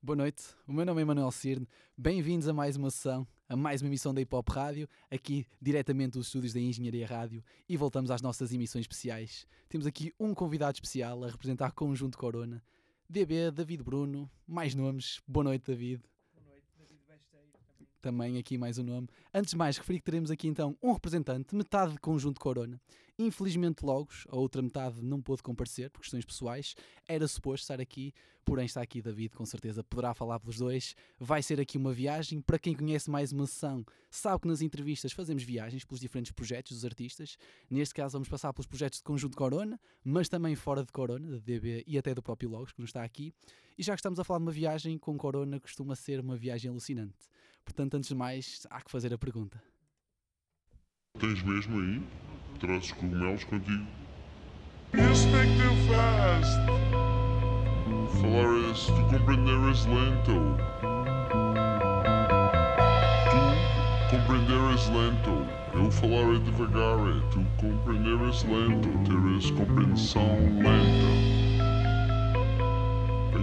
Boa noite, o meu nome é Manuel Cirne. Bem-vindos a mais uma sessão, a mais uma emissão da Hip Hop Rádio, aqui diretamente dos estúdios da Engenharia Rádio e voltamos às nossas emissões especiais. Temos aqui um convidado especial a representar Conjunto Corona, DB, David Bruno, mais nomes. Boa noite, David. Boa noite, David Besteiro. Também aqui mais um nome. Antes de mais, referi que teremos aqui então um representante, metade de Conjunto Corona. Infelizmente, Logos, a outra metade não pôde comparecer por questões pessoais. Era suposto estar aqui, porém está aqui David, com certeza poderá falar pelos dois. Vai ser aqui uma viagem. Para quem conhece mais uma sessão, sabe que nas entrevistas fazemos viagens pelos diferentes projetos dos artistas. Neste caso, vamos passar pelos projetos de Conjunto Corona, mas também fora de Corona, da DB e até do próprio Logos, que não está aqui. E já que estamos a falar de uma viagem com Corona, costuma ser uma viagem alucinante. Portanto, antes de mais, há que fazer a pergunta. Tens mesmo aí? Trazes cogumelos contigo? Isso tem que ter fast. Falar é se tu compreenderes lento. Tu compreenderes lento. Eu falarei devagar. é Tu compreenderes lento. Teres compreensão lenta.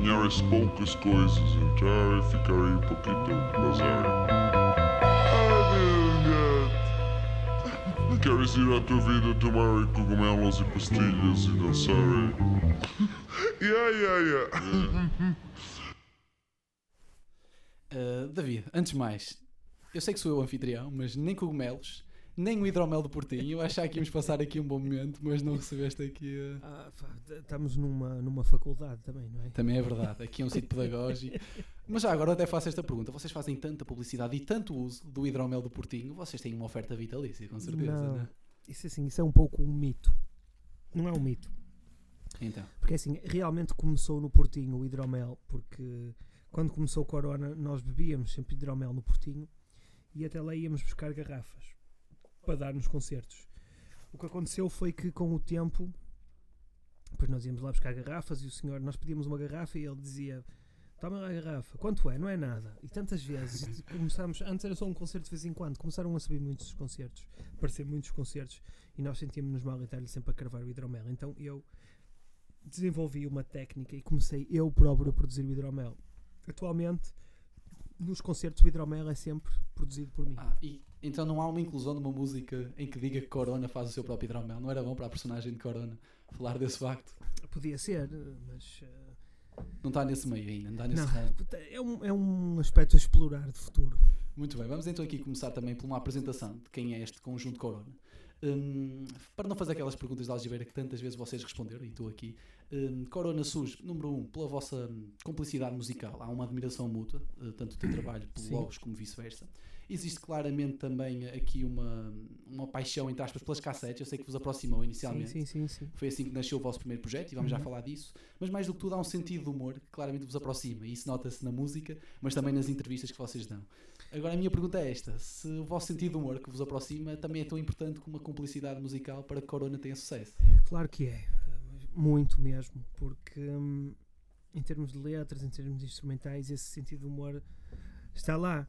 Ganhares poucas coisas. Entrar e ficar aí um pouquinho bazar. Queres ir à tua vida tomar cogumelos e pastilhas e dançar? Yeah, yeah, yeah. Uh, David, antes de mais, eu sei que sou eu o anfitrião, mas nem cogumelos, nem o hidromel do Portinho. Eu achava que íamos passar aqui um bom momento, mas não recebeste aqui. Uh... Ah, estamos numa, numa faculdade também, não é? Também é verdade, aqui é um sítio pedagógico. Mas já agora até faço esta pergunta: vocês fazem tanta publicidade e tanto uso do hidromel do Portinho, vocês têm uma oferta vitalícia, com certeza, Não. né? Isso assim, isso é um pouco um mito. Não é um mito. Então, Porque assim, realmente começou no Portinho o hidromel, porque quando começou o Corona nós bebíamos sempre hidromel no Portinho e até lá íamos buscar garrafas para dar nos concertos. O que aconteceu foi que com o tempo, depois nós íamos lá buscar garrafas e o senhor, nós pedíamos uma garrafa e ele dizia toma lá a garrafa, quanto é? Não é nada. E tantas vezes começámos, antes era só um concerto de vez em quando, começaram a subir muitos concertos, aparecer muitos concertos e nós sentíamos-nos mal e estar-lhe sempre a carvar o hidromel. Então eu desenvolvi uma técnica e comecei eu próprio a produzir o hidromel. Atualmente, nos concertos, o hidromel é sempre produzido por mim. ah, e, então não há uma inclusão de uma música em que diga que Corona faz o seu próprio hidromel. Não era bom para a personagem de Corona falar desse facto? Podia ser, mas eh, Não está nesse meio ainda, não está nesse não, é um, é um aspecto a explorar de futuro. Muito bem, vamos então aqui começar também por uma apresentação de quem é este conjunto Corona. Hum, para não fazer aquelas perguntas de algibeira que tantas vezes vocês responderam, e estou aqui, hum, Corona surge, número um, pela vossa hum, cumplicidade musical. Há uma admiração mútua, eh, tanto do teu trabalho pelo Sim. Logos como vice-versa. Existe claramente também aqui uma, uma paixão, entre aspas, pelas cassetes. Eu sei que vos aproximou inicialmente. Sim, sim, sim. Foi assim que nasceu o vosso primeiro projeto e vamos já Uhum. falar disso. Mas mais do que tudo, há um sentido de humor que claramente vos aproxima. E isso nota-se na música, mas também nas entrevistas que vocês dão. Agora, a minha pergunta é esta: se o vosso sentido de humor que vos aproxima também é tão importante como a cumplicidade musical para que Corona tenha sucesso? Claro que é, muito mesmo, porque hum, em termos de letras, em termos instrumentais, esse sentido de humor está lá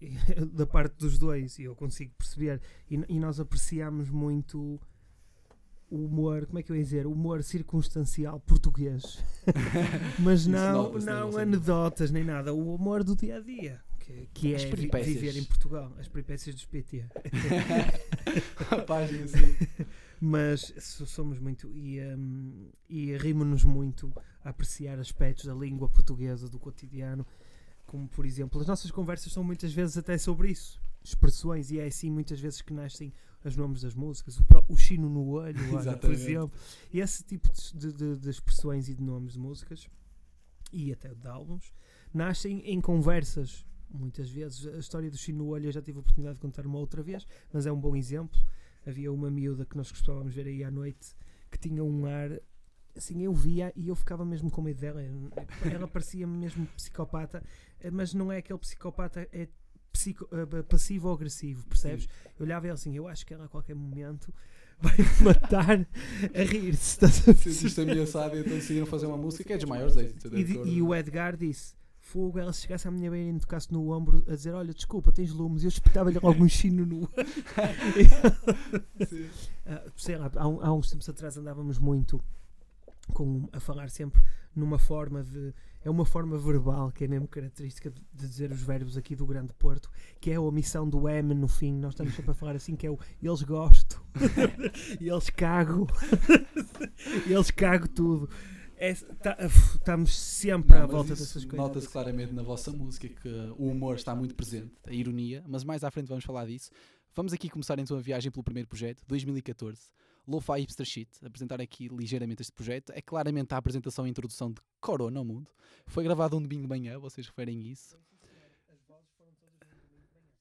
da parte dos dois e eu consigo perceber. E, e nós apreciamos muito o humor, como é que eu ia dizer? O humor circunstancial português, mas não, não vossa anedotas nem nada, o humor do dia a dia. Que, que é vi- viver em Portugal, as peripécias dos PT. a página assim. Mas so- somos muito e, hum, e rimo-nos muito a apreciar aspectos da língua portuguesa do cotidiano, como por exemplo, as nossas conversas são muitas vezes até sobre isso, expressões, e é assim muitas vezes que nascem os nomes das músicas, o, o chino no olho, olha, por exemplo, e esse tipo de, de- de expressões e de nomes de músicas e até de álbuns nascem em conversas. Muitas vezes a história do chino no olho eu já tive a oportunidade de contar uma outra vez, mas é um bom exemplo. Havia uma miúda que nós costumávamos ver aí à noite que tinha um ar assim, eu via e eu ficava mesmo com medo dela. Ela parecia-me mesmo psicopata, eh, mas não é aquele psicopata, é psico- eh, passivo ou agressivo, percebes? Eu olhava e ela assim, eu acho que ela a qualquer momento vai me matar a rir-se. Sentiste ameaçado e então decidiram fazer uma música que é dos maiores êxitos. E, de e o Edgar disse: Fogo, ela se chegasse à minha beira e me tocasse no ombro a dizer: Olha, desculpa, tens lumes. Eu espetava-lhe logo um chino no. Sim. Ah, sei lá, há, há uns tempos atrás andávamos muito com, a falar sempre numa forma de. É uma forma verbal que é mesmo característica de de dizer os verbos aqui do Grande Porto, que é a omissão do M no fim. Nós estamos sempre a falar assim, que é o eles gosto, eles cago, eles cago tudo. É, tá- estamos sempre Não, à volta dessas coisas. Nota-se claramente na vossa música que o humor está muito presente, a ironia, mas mais à frente vamos falar disso. Vamos aqui começar então a viagem pelo primeiro projeto, 2014, Lo-Fi Hipster Shit. Apresentar aqui ligeiramente este projeto. É claramente a apresentação e introdução de Corona ao mundo. Foi gravado um domingo de manhã, vocês referem isso.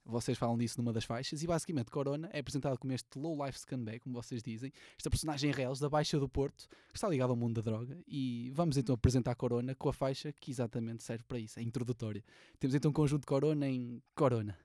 Vocês falam disso numa das faixas e basicamente Corona é apresentado como este low life scumbag, como vocês dizem, esta personagem reles da Baixa do Porto que está ligado ao mundo da droga e vamos então apresentar Corona com a faixa que exatamente serve para isso, a introdutória. Temos então um conjunto Corona em Corona.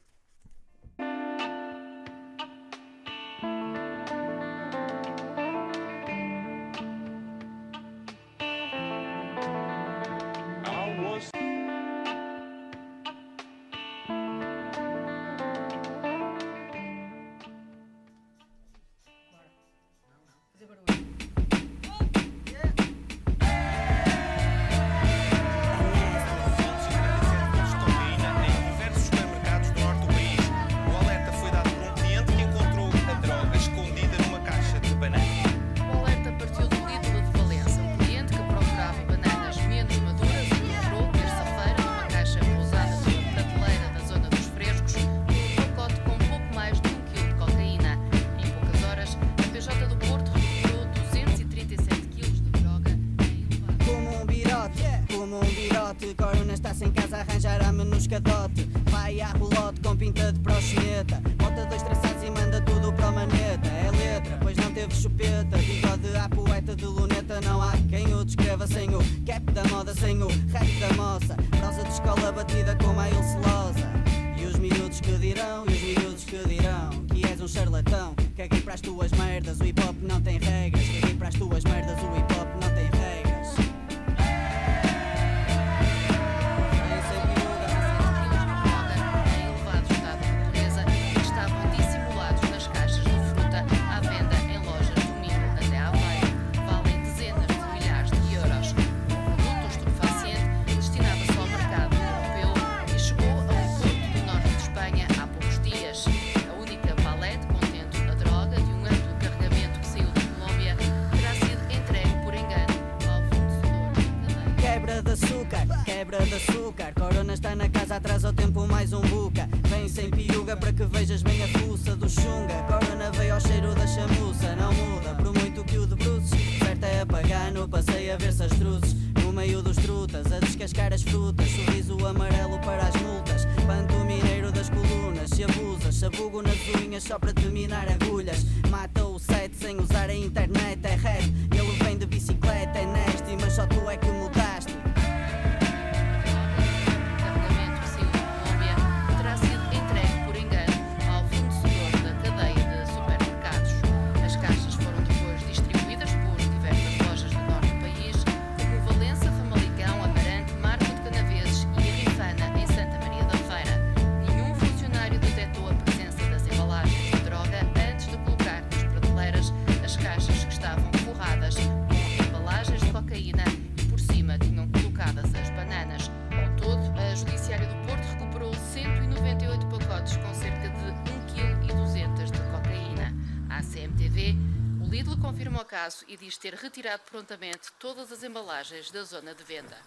E diz ter retirado prontamente todas as embalagens da zona de venda.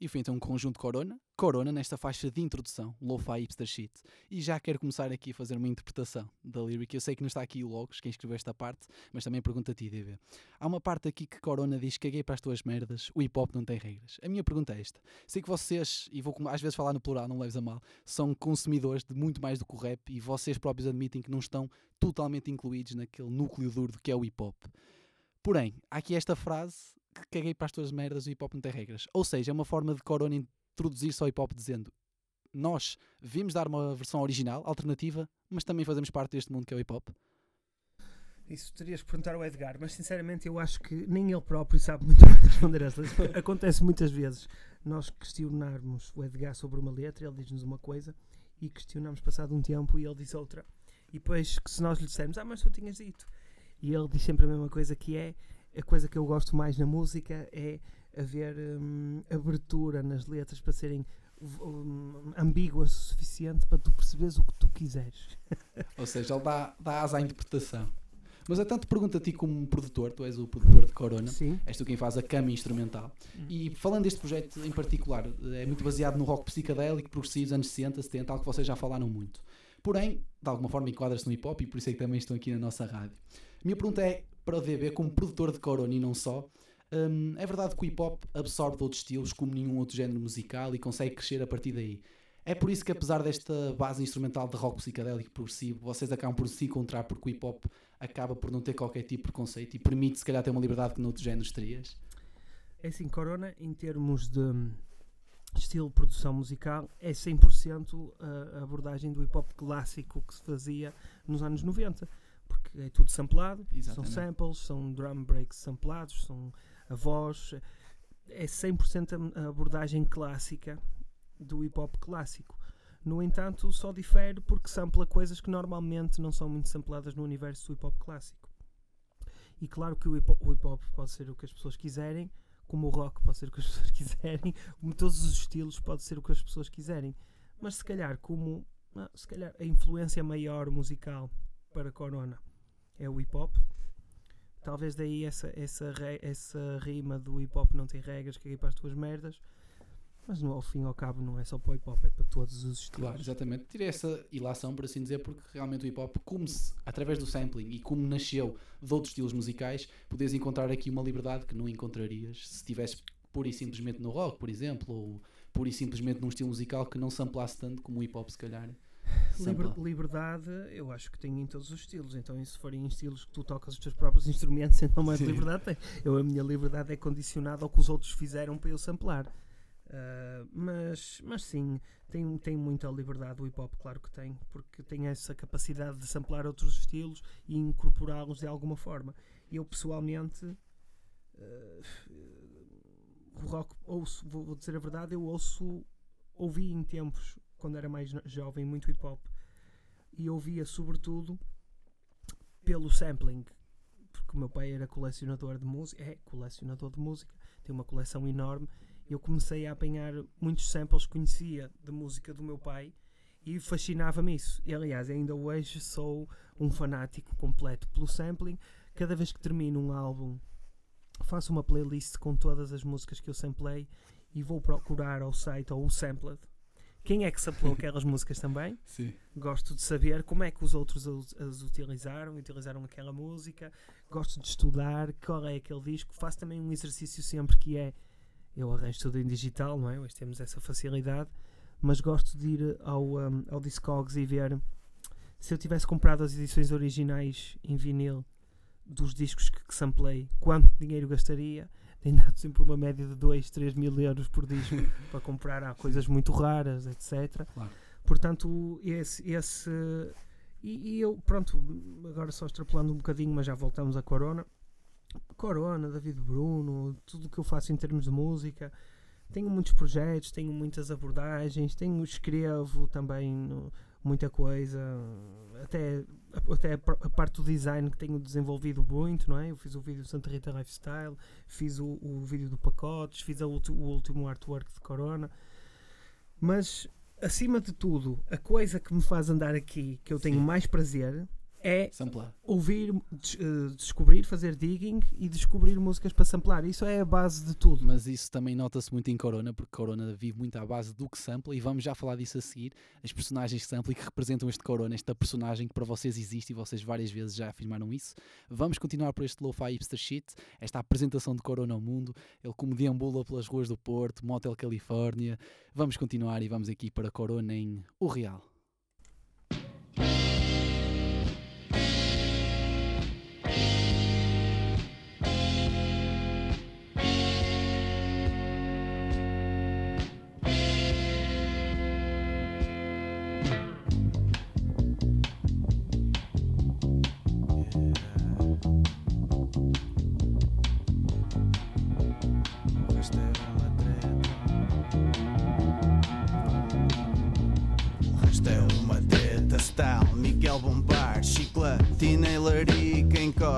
E foi então um conjunto Corona, Corona nesta faixa de introdução, Lo-Fi Hipster Shit. E já quero começar aqui a fazer uma interpretação da lyric. Eu sei que não está aqui o Logos, quem escreveu esta parte, mas também pergunto a ti, DV. Há uma parte aqui que Corona diz: caguei para as tuas merdas, o hip hop não tem regras. A minha pergunta é esta: sei que vocês, e vou às vezes falar no plural, não leves a mal, são consumidores de muito mais do que o rap e vocês próprios admitem que não estão totalmente incluídos naquele núcleo duro do que é o hip hop. Porém, há aqui esta frase que caguei para as tuas merdas, o hip hop não tem regras. Ou seja, é uma forma de Corona introduzir-se ao hip hop dizendo nós vimos dar uma versão original, alternativa, mas também fazemos parte deste mundo que é o hip hop. Isso terias que perguntar ao Edgar, mas sinceramente eu acho que nem ele próprio sabe muito bem responder essa. Acontece muitas vezes nós questionarmos o Edgar sobre uma letra, ele diz-nos uma coisa e questionamos passado um tempo e ele diz outra. E depois, que se nós lhe dissermos, ah, mas tu tinhas dito. E ele diz sempre a mesma coisa que é a coisa que eu gosto mais na música é haver hum, abertura nas letras para serem hum, ambíguas o suficiente para tu perceberes o que tu quiseres. Ou seja, ele dá, dá asa à interpretação. Mas é tanto pergunta a ti como produtor, tu és o produtor de Corona, Sim. és tu quem faz a cama instrumental. Hum. E falando deste projeto em particular, é muito baseado no rock psicadélico, progressivo anos 60, 70, algo que vocês já falaram muito. Porém, de alguma forma enquadra-se no hip hop e por isso é que também estão aqui na nossa rádio. Minha pergunta é para o DB, como produtor de Corona e não só, hum, é verdade que o hip hop absorve outros estilos como nenhum outro género musical e consegue crescer a partir daí. É por isso que, apesar desta base instrumental de rock psicadélico progressivo, vocês acabam por se encontrar porque o hip hop acaba por não ter qualquer tipo de preconceito e permite, se calhar, ter uma liberdade que noutros géneros terias. É assim, Corona, em termos de hum, estilo de produção musical, é 100% a abordagem do hip hop clássico que se fazia nos anos 90. É tudo samplado, Exatamente. são samples, são drum breaks samplados, são a voz. É 100% a abordagem clássica do hip hop clássico. No entanto, só difere porque sampla coisas que normalmente não são muito sampladas no universo do hip hop clássico. E claro que o hip hop, o hip hop pode ser o que as pessoas quiserem, como o rock pode ser o que as pessoas quiserem, como todos os estilos pode ser o que as pessoas quiserem. Mas se calhar, como ah, se calhar a influência maior musical para Corona é o hip hop, talvez daí essa, essa, essa rima do hip hop não tem regras, caguei para as tuas merdas. Mas no, ao fim e ao cabo não é só para o hip hop, é para todos os estilos. Claro, exatamente. Tirei essa ilação, por assim dizer, porque realmente o hip hop, como se, através do sampling e como nasceu de outros estilos musicais, podes encontrar aqui uma liberdade que não encontrarias se estivesse pura e simplesmente no rock, por exemplo, ou pura e simplesmente num estilo musical que não samplasse tanto como o hip hop, se calhar. Liber- liberdade, eu acho que tem em todos os estilos. Então, se forem estilos que tu tocas os teus próprios instrumentos, então mais Sim. liberdade tem. Eu, a minha liberdade é condicionada ao que os outros fizeram para eu samplar. Ah, mas, mas sim, tem, tem muita liberdade o hip hop, claro que tem, porque tem essa capacidade de samplar outros estilos e incorporá-los de alguma forma. Eu pessoalmente ah, o rock ouço, vou, vou dizer a verdade, eu ouço, ouvi em tempos, quando era mais jovem, muito hip hop e ouvia sobretudo pelo sampling, porque o meu pai era colecionador de música, é colecionador de música, tem uma coleção enorme. Eu comecei a apanhar muitos samples que conhecia de música do meu pai e fascinava-me isso. E aliás, ainda hoje sou um fanático completo pelo sampling. Cada vez que termino um álbum, faço uma playlist com todas as músicas que eu samplei e vou procurar ao site ou o sampled. Quem é que samplou aquelas músicas também? Sim. Gosto de saber como é que os outros as, as utilizaram, utilizaram aquela música. Gosto de estudar qual é aquele disco. Faço também um exercício sempre que é eu arranjo tudo em digital, não é? Hoje temos essa facilidade, mas gosto de ir ao, um, ao Discogs e ver se eu tivesse comprado as edições originais em vinil dos discos que, que samplei, quanto dinheiro gastaria? Tem dado sempre uma média de 2, 3 mil euros por disco para comprar há coisas muito raras, etc. Claro. Portanto, esse. esse e, e eu, pronto, agora só extrapolando um bocadinho, mas já voltamos a Corona. Corona, David Bruno, tudo o que eu faço em termos de música. Tenho muitos projetos, tenho muitas abordagens, tenho, escrevo também no- muita coisa, até, até a par- a parte do design que tenho desenvolvido muito, não é? Eu fiz o vídeo do Santa Rita Lifestyle, fiz o, o vídeo do Pacotes, fiz ulti- o último artwork de Corona, mas acima de tudo, a coisa que me faz andar aqui, que eu tenho Sim. mais prazer, é Samplar. ouvir, des- eh, descobrir, fazer digging e descobrir músicas para samplar. Isso é a base de tudo. Mas isso também nota-se muito em Corona, porque Corona vive muito à base do que sampla, e vamos já falar disso a seguir. As personagens que sampla e que representam este Corona, esta personagem que para vocês existe e vocês várias vezes já afirmaram isso. Vamos continuar por este Lo-Fi Hipster Shit, esta apresentação de Corona ao mundo, ele como deambula pelas ruas do Porto, Motel Califórnia. Vamos continuar e vamos aqui para Corona em O Real.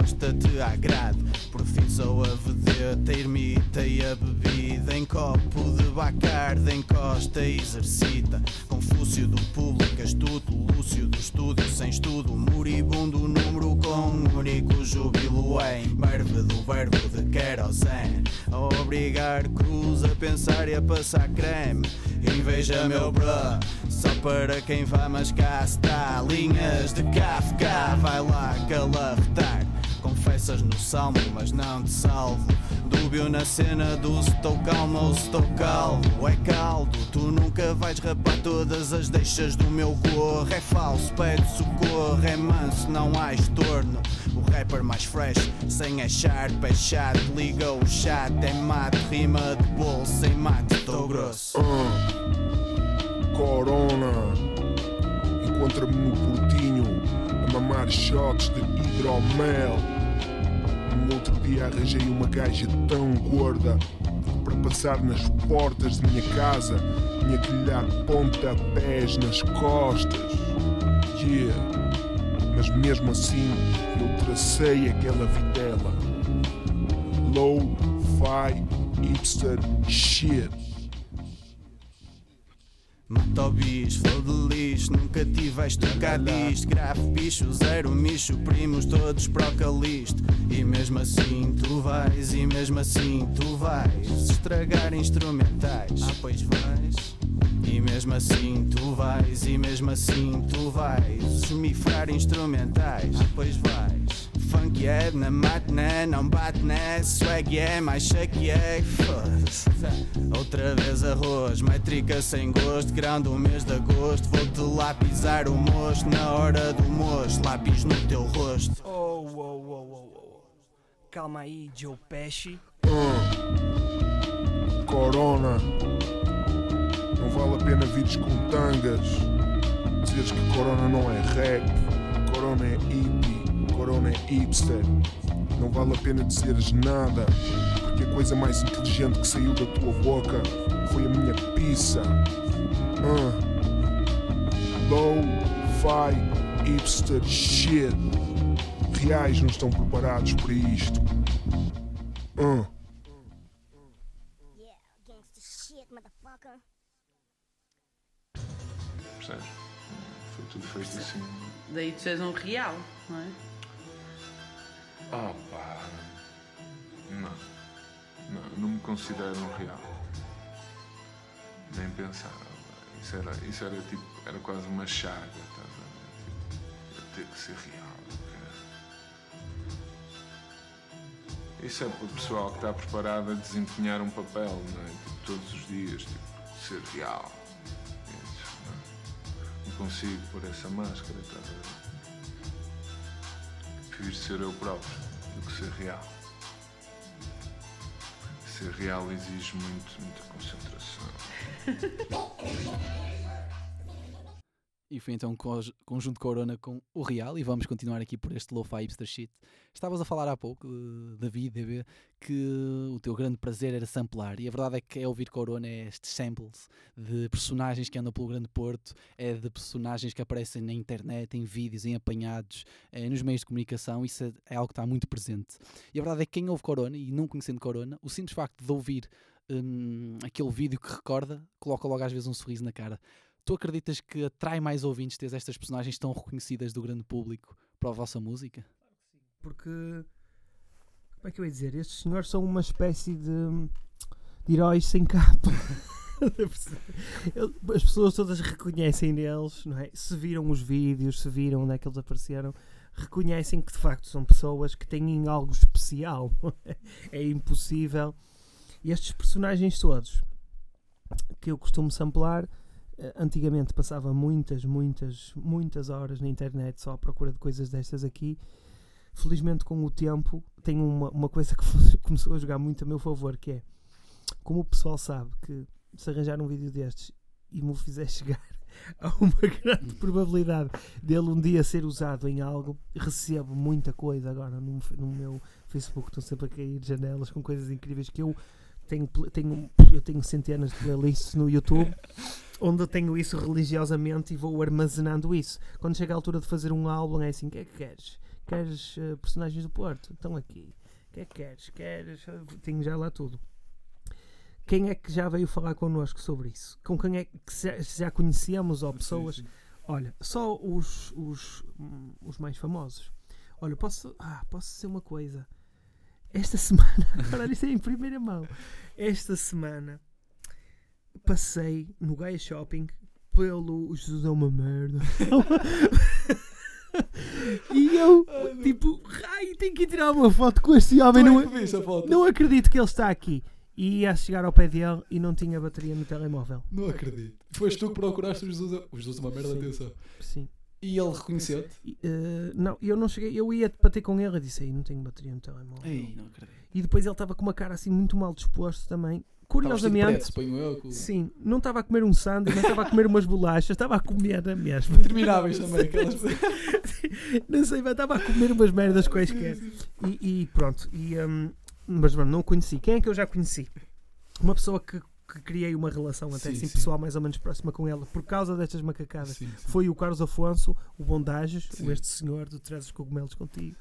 Miguel Bombar, chiclatina e larica, encosta-te à grade. Por fim Sou a vedeta, ermita e a bebida. Em copo de bacarda, encosta e exercita. Confúcio do público, astuto, Lúcio do estúdio. Sem estudo, moribundo, número com único júbilo Em verve do verbo de querosene. A obrigar cruz a pensar e a passar creme. Inveja meu bro, só para quem vai mas cá está Linhas de Kafka, vai lá calafetar Confessas no salmo, mas não te salvo. Dúbio na cena do estou calmo ou estou calvo É caldo, tu nunca vais rapar todas as deixas do meu gorro É falso, pede socorro, é manso, não há estorno. O rapper mais fresh, sem achar, é chato Liga o chat, é mato, rima de bolso Sem mate, estou grosso. Ah, Corona, encontra-me no portinho a mamar shots de hidromel. No outro dia arranjei uma gaja tão gorda para passar nas portas de minha casa lhe dar pontapés nas costas. Yeah, mas mesmo assim eu tracei aquela vitela. Low-fi hipster shit. Mata o bicho, flor de lixo, nunca tiveste um cadiste Grave bicho, zero micho, primos todos para o calisto E mesmo assim tu vais, e mesmo assim tu vais Estragar instrumentais, ah pois vais. E mesmo assim tu vais, e mesmo assim tu vais Esmifrar instrumentais, ah pois vais Funk é na matina, não bate né Swag é mais shake é foda-se Outra vez arroz, métrica sem gosto Grão do mês de agosto Vou-te lá pisar o mosto Na hora do moço, lápis no teu rosto Oh, oh, oh, oh, oh. Calma aí, Joe Pesci. Ah. Corona, não vale a pena vires com tangas. Dizeres que Corona não é rap, Corona é hippie, Corona é hipster. Não vale a pena dizeres nada, porque a coisa mais inteligente que saiu da tua boca foi a minha pizza. Ah. Low-fi hipster shit. Reais não estão preparados para isto. Ah. Yeah, gangsta shit, motherfucker. Percebes? Foi tudo feito assim. Daí tu és um real, não é? Oh pá. Não. Não, não me considero um real. Nem pensar. Isso era, isso era tipo, era quase uma chaga, estás a ver? Tipo, ter que ser real. Isso é para o pessoal que está preparado a desempenhar um papel, não é? Tipo, todos os dias, tipo, ser real. Isso, não, é? não consigo pôr essa máscara, estás a ver? Prefiro ser eu próprio do que ser real. Ser real exige muito, muita concentração. E foi então conjunto Corona com o Real e vamos continuar aqui por este lo-fi hipster shit. Estavas a falar há pouco, eh, David, que o teu grande prazer era samplar e a verdade é que é ouvir Corona é estes samples de personagens que andam pelo grande porto, é de personagens que aparecem na internet, em vídeos, em apanhados, é, nos meios de comunicação, isso é, é algo que está muito presente. E a verdade é que quem ouve Corona e não conhecendo Corona, o simples facto de ouvir hum, aquele vídeo que recorda, coloca logo às vezes um sorriso na cara. Tu acreditas que atrai mais ouvintes ter estas personagens tão reconhecidas do grande público para a vossa música? Porque. Como é que eu ia dizer? Estes senhores são uma espécie de, de heróis sem capa. As pessoas todas reconhecem neles, não é? Se viram os vídeos, se viram onde é que eles apareceram, reconhecem que de facto são pessoas que têm algo especial. é impossível. E estes personagens todos que eu costumo samplar, antigamente passava muitas, muitas, muitas horas na internet só à procura de coisas destas aqui. Felizmente, com o tempo, tenho uma, uma coisa que começou a jogar muito a meu favor, que é como o pessoal sabe que se arranjar um vídeo destes e me o fizer chegar há uma grande probabilidade dele um dia ser usado em algo, recebo muita coisa agora no, no meu Facebook, estão sempre a cair janelas com coisas incríveis que eu tenho, tenho, eu tenho centenas de playlists no YouTube onde eu tenho isso religiosamente e vou armazenando isso. Quando chega a altura de fazer um álbum é assim, o que é que queres? Queres eh, personagens do Porto? Estão aqui. que é que queres? Queres? Tenho já lá tudo. Quem é que já veio falar connosco sobre isso? Com quem é que já, já conhecemos ou pessoas? Olha, só os, os, hum, os mais famosos. Olha, posso, ah, posso dizer uma coisa. Esta semana, agora isto é em primeira mão. Esta semana passei no Gaia Shopping pelo Jesus é uma merda. e eu, tipo, ai, tenho que ir tirar uma foto com este homem. Não, é foto? não acredito que ele está aqui. E ia chegar ao pé dele e não tinha bateria no telemóvel. Não acredito. Foste tu que procuraste o Jesus. O Jesus é uma merda, Sim. atenção. Sim. E ele reconheceu-te? Eh, não, eu não cheguei. Eu ia bater com ele e disse: Ei, não tenho bateria no telemóvel. Ei, não acredito. E depois ele estava com uma cara assim muito mal disposto também. Curiosamente, preto, eu. com- sim, não estava a comer um sanduíche, não estava a comer umas bolachas, estava a comer a mesma. Termináveis também. Aquelas... não sei, mas estava a comer umas merdas quaisquer. E, e pronto, e, hum, mas mano, não o conheci. Quem é que eu já conheci? Uma pessoa que, que criei uma relação até Sim, assim sim. pessoal mais ou menos próxima com ela por causa destas macacadas. Sim. Foi o Carlos Afonso, o Bondages, o este senhor do Traz os Cogumelos contigo.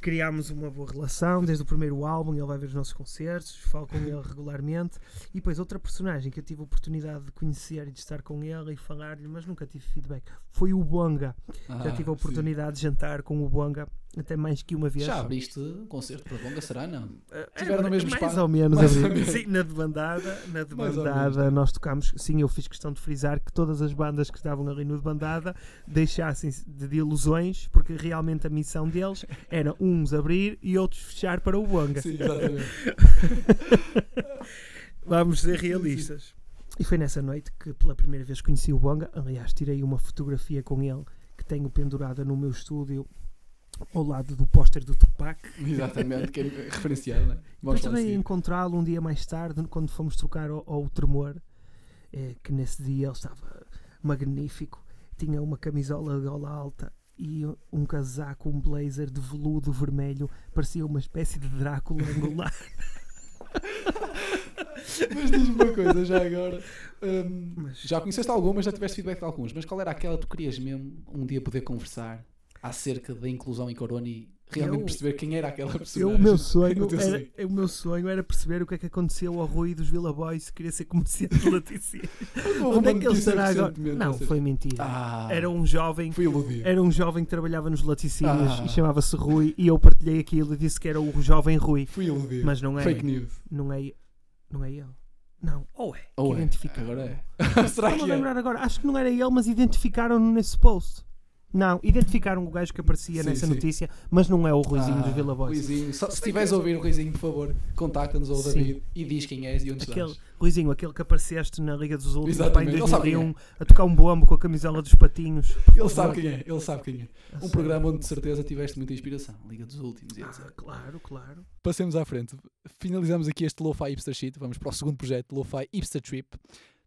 Criámos uma boa relação desde o primeiro álbum. Ele vai ver os nossos concertos, falo com ele regularmente. E depois, outra personagem que eu tive a oportunidade de conhecer e de estar com ele e falar-lhe, mas nunca tive feedback, foi o Bonga. Já Ah, tive a sim. oportunidade de jantar com o Bonga até mais que uma vez. Já abriste um concerto para Bonga, será? Não. Eh, Tiveram no mesmo mais espaço? ou menos, Mais ou menos. Sim, na debandada, na debandada menos. nós tocámos. Sim, eu fiz questão de frisar que todas as bandas que estavam ali no debandada deixassem-se de ilusões, porque realmente a missão deles era uns abrir e outros fechar para o Bonga. Sim, exatamente. Vamos ser realistas. E foi nessa noite que pela primeira vez conheci o Bonga. Aliás, tirei uma fotografia com ele que tenho pendurada no meu estúdio ao lado do póster do Tupac. Exatamente, que é referenciado, né? Vamos também encontrá-lo um dia mais tarde, quando fomos trocar ao, ao Tremor, eh, que nesse dia ele estava magnífico, tinha uma camisola de gola alta e um casaco, um blazer de veludo vermelho, parecia uma espécie de Drácula angular. Mas diz-me uma coisa já agora. Mas- já conheceste algumas, já tiveste feedback de alguns, mas qual era aquela que tu querias mesmo um dia poder conversar acerca da inclusão em Corona e realmente Eu- perceber quem era aquela pessoa? Eu, o meu sonho era, sonho. o meu sonho era perceber o que é que aconteceu ao Rui dos Villa Boys se queria ser comerciante de laticínios. Onde é que ele estará agora? Não, foi mentira. Ah, Era um jovem. Era um jovem que trabalhava nos laticínios Ah. e chamava-se Rui e eu partilhei aquilo e disse que era o jovem Rui. Fui iludido. Mas não é. Fake news. Não é, não é ele. Não, ou é. Ou é? Agora é. Será que é? lembrar agora. Acho que não era ele, mas identificaram-no nesse post. Não, identificaram o gajo que aparecia Sim, nessa sim. notícia, mas não é o Ruizinho Ah, dos Villa Boys. Ruizinho. Só- se estiveres a ouvir o Ruizinho, por favor, contacta-nos ou. David e diz quem és e onde Aquele, estás. Ruizinho, aquele que apareceste na Liga dos Últimos pá, em Exatamente, ele sabe quem 2001 a tocar um bombo com a camisola dos patinhos. Ele sabe quem é, ele sabe quem é. Um programa onde de certeza tiveste muita inspiração. Liga dos Últimos e Ah, etc. claro, claro. Passemos à frente. Finalizamos aqui este Lo-Fi Hipster Shit. Vamos para o segundo projeto, Lo-Fi Hipster Trip.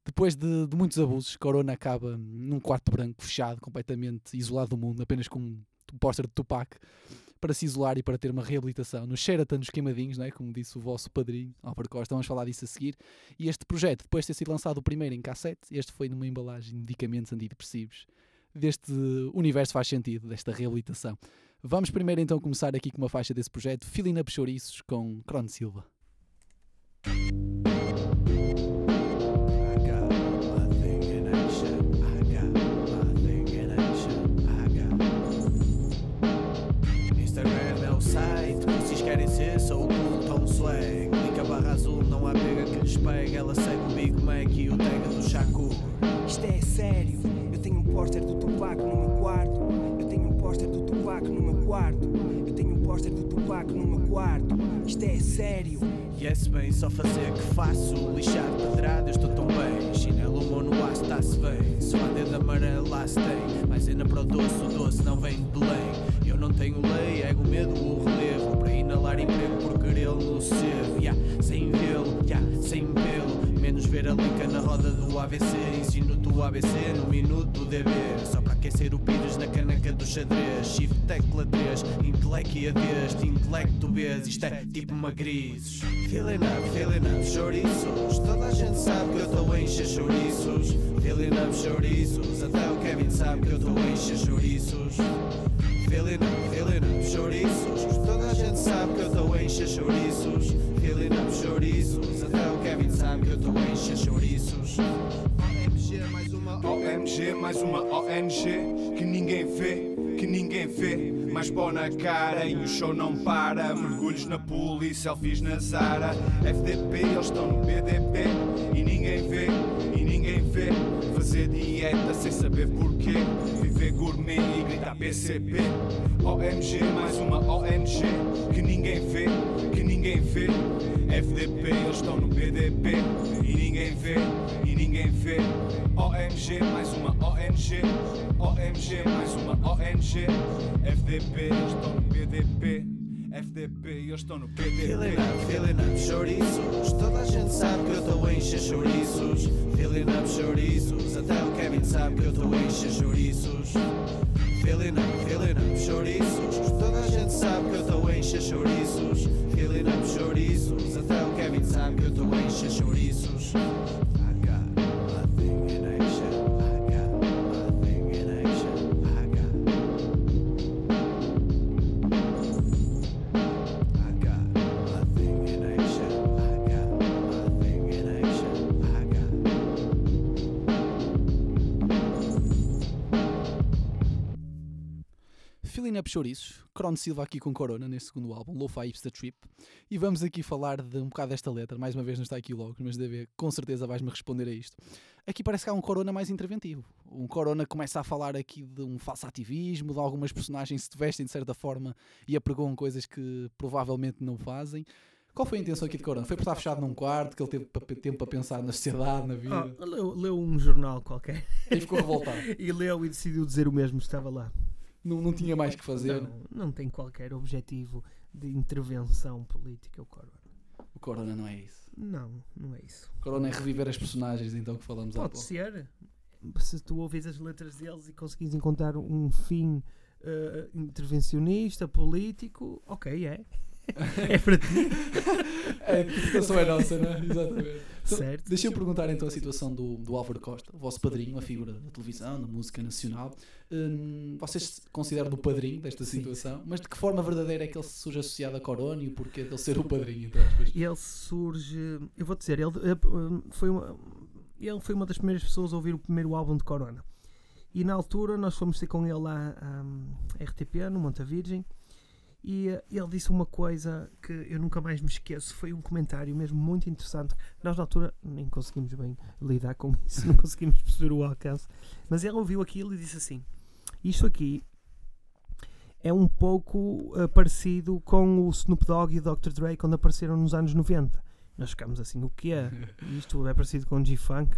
Depois de, de muitos abusos, Corona acaba num quarto branco, fechado, completamente isolado do mundo, apenas com um póster de Tupac, para se isolar e para ter uma reabilitação no Sheraton dos Queimadinhos, não é? como disse o vosso padrinho, Álvaro Costa. Vamos falar disso a seguir. E este projeto, depois de ter sido lançado o primeiro em cassete, este foi numa embalagem de medicamentos antidepressivos. Deste universo faz sentido, desta reabilitação. Vamos primeiro então começar aqui com uma faixa desse projeto, Filling Up Chouriços, com Cron Silva. Sou o um swag. Clica barra azul, não há pega que lhes pegue. Ela segue o Big Mac e o tag do Shakur. Isto é sério. Eu tenho um póster do Tupac no meu quarto. Eu tenho um póster do Tupac no meu quarto. Eu tenho um póster do Tupac no meu quarto. Isto é sério. Yes, bem, só fazer que faço. Lixado, pedrada, eu estou tão bem. Chinelo mono aço, está-se bem. Só a dedo amarelo, lá se tem. Mas ainda para o doce, o doce não vem de Belém. Eu não tenho lei, ego, medo, o relevo. Inalar emprego por querer no ser. Yeah, sem vê-lo, yeah, sem pelo. Menos ver a linka na roda do AVC. Ensino-te o ABC no minuto DB. Só para aquecer o pires na caneca do xadrez. Shift tecla 3, intelecto e adeus. Intelecto Bs, isto é tipo magrizes. Feeling up, feeling up, chouriços. Toda a gente sabe que eu estou a encher chouriços. Feeling up, chouriços. Até o Kevin sabe que eu estou a encher chouriços. Feeling up, feeling up, chouriços. Sabe que eu tô a encher chouriços. Filling up chouriços. Até o Kevin sabe que eu tô a encher chouriços. OMG, mais uma OMG, mais uma ONG que ninguém vê, que ninguém vê. Mais pó na cara e o show não para. Mergulhos na e selfies na Zara. FDP, eles estão no BDP e ninguém vê, e ninguém vê. Fazer dieta sem saber porquê. Gourmet e gritar PCP. OMG, mais uma ONG que ninguém vê, que ninguém vê. FDP, eles estão no BDP e ninguém vê, e ninguém vê. OMG, mais uma ONG. OMG, mais uma ONG. FDP, eles estão no BDP. FDP, eles estão no Filling BDP. up, filling up chouriços. Toda a gente sabe que eu tô a encher chouriços. Filling up chouriços. Até o Kevin sabe que eu tô a encher chouriços. Filling up, filling up chouriços. Toda a gente sabe que eu tô a encher chouriços. Filling up chouriços. Até o Kevin sabe que eu tô a encher chouriços. Up Chouriços, Crono Silva aqui com Corona neste segundo álbum, Lo-Fi Hipster Trip. E vamos aqui falar de um bocado desta letra. Mais uma vez não está aqui logo, mas deve, com certeza vais-me responder a isto. Aqui parece que há um Corona mais interventivo. Um Corona que começa a falar aqui de um falso ativismo, de algumas personagens que se vestem de certa forma e apregoam coisas que provavelmente não fazem. Qual foi a intenção aqui de Corona? Foi por estar fechado num quarto, que ele teve tempo para pensar na sociedade, na vida. Ah, leu, leu um jornal qualquer E ficou revoltado. e leu e decidiu dizer o mesmo, estava lá. Não, não tinha mais que fazer. Não, não tem qualquer objetivo de intervenção política o Corona. O Corona não é isso. Não, não é isso. O Corona é reviver as personagens então que falamos há Pode pouco. ser. Se tu ouvis as letras deles e conseguires encontrar um fim eh, intervencionista, político, ok, é. É para ti. A interpretação é nossa, não é? Exatamente. Então, Certo. Deixa-me perguntar então a situação do, do Álvaro Costa, o vosso padrinho, a figura da televisão, da música nacional. Hum, vocês se consideram o padrinho desta Sim. situação, mas de que forma verdadeira é que ele surge associado a Corona e o porquê dele ser o padrinho? Entre aspas? E ele surge. Eu vou dizer, ele eh, foi uma, ele foi uma das primeiras pessoas a ouvir o primeiro álbum de Corona. E na altura nós fomos ter com ele lá à RTP, no Monta Virgem, e eh, ele disse uma coisa que eu nunca mais me esqueço. Foi um comentário mesmo muito interessante. Nós na altura nem conseguimos bem lidar com isso, não conseguimos perceber o alcance. Mas ele ouviu aquilo e disse assim: Isto aqui é um pouco eh, parecido com o Snoop Dogg e o Dr. Dre quando apareceram nos anos 90. Nós ficámos assim, o que é? Isto é parecido com o G-Funk.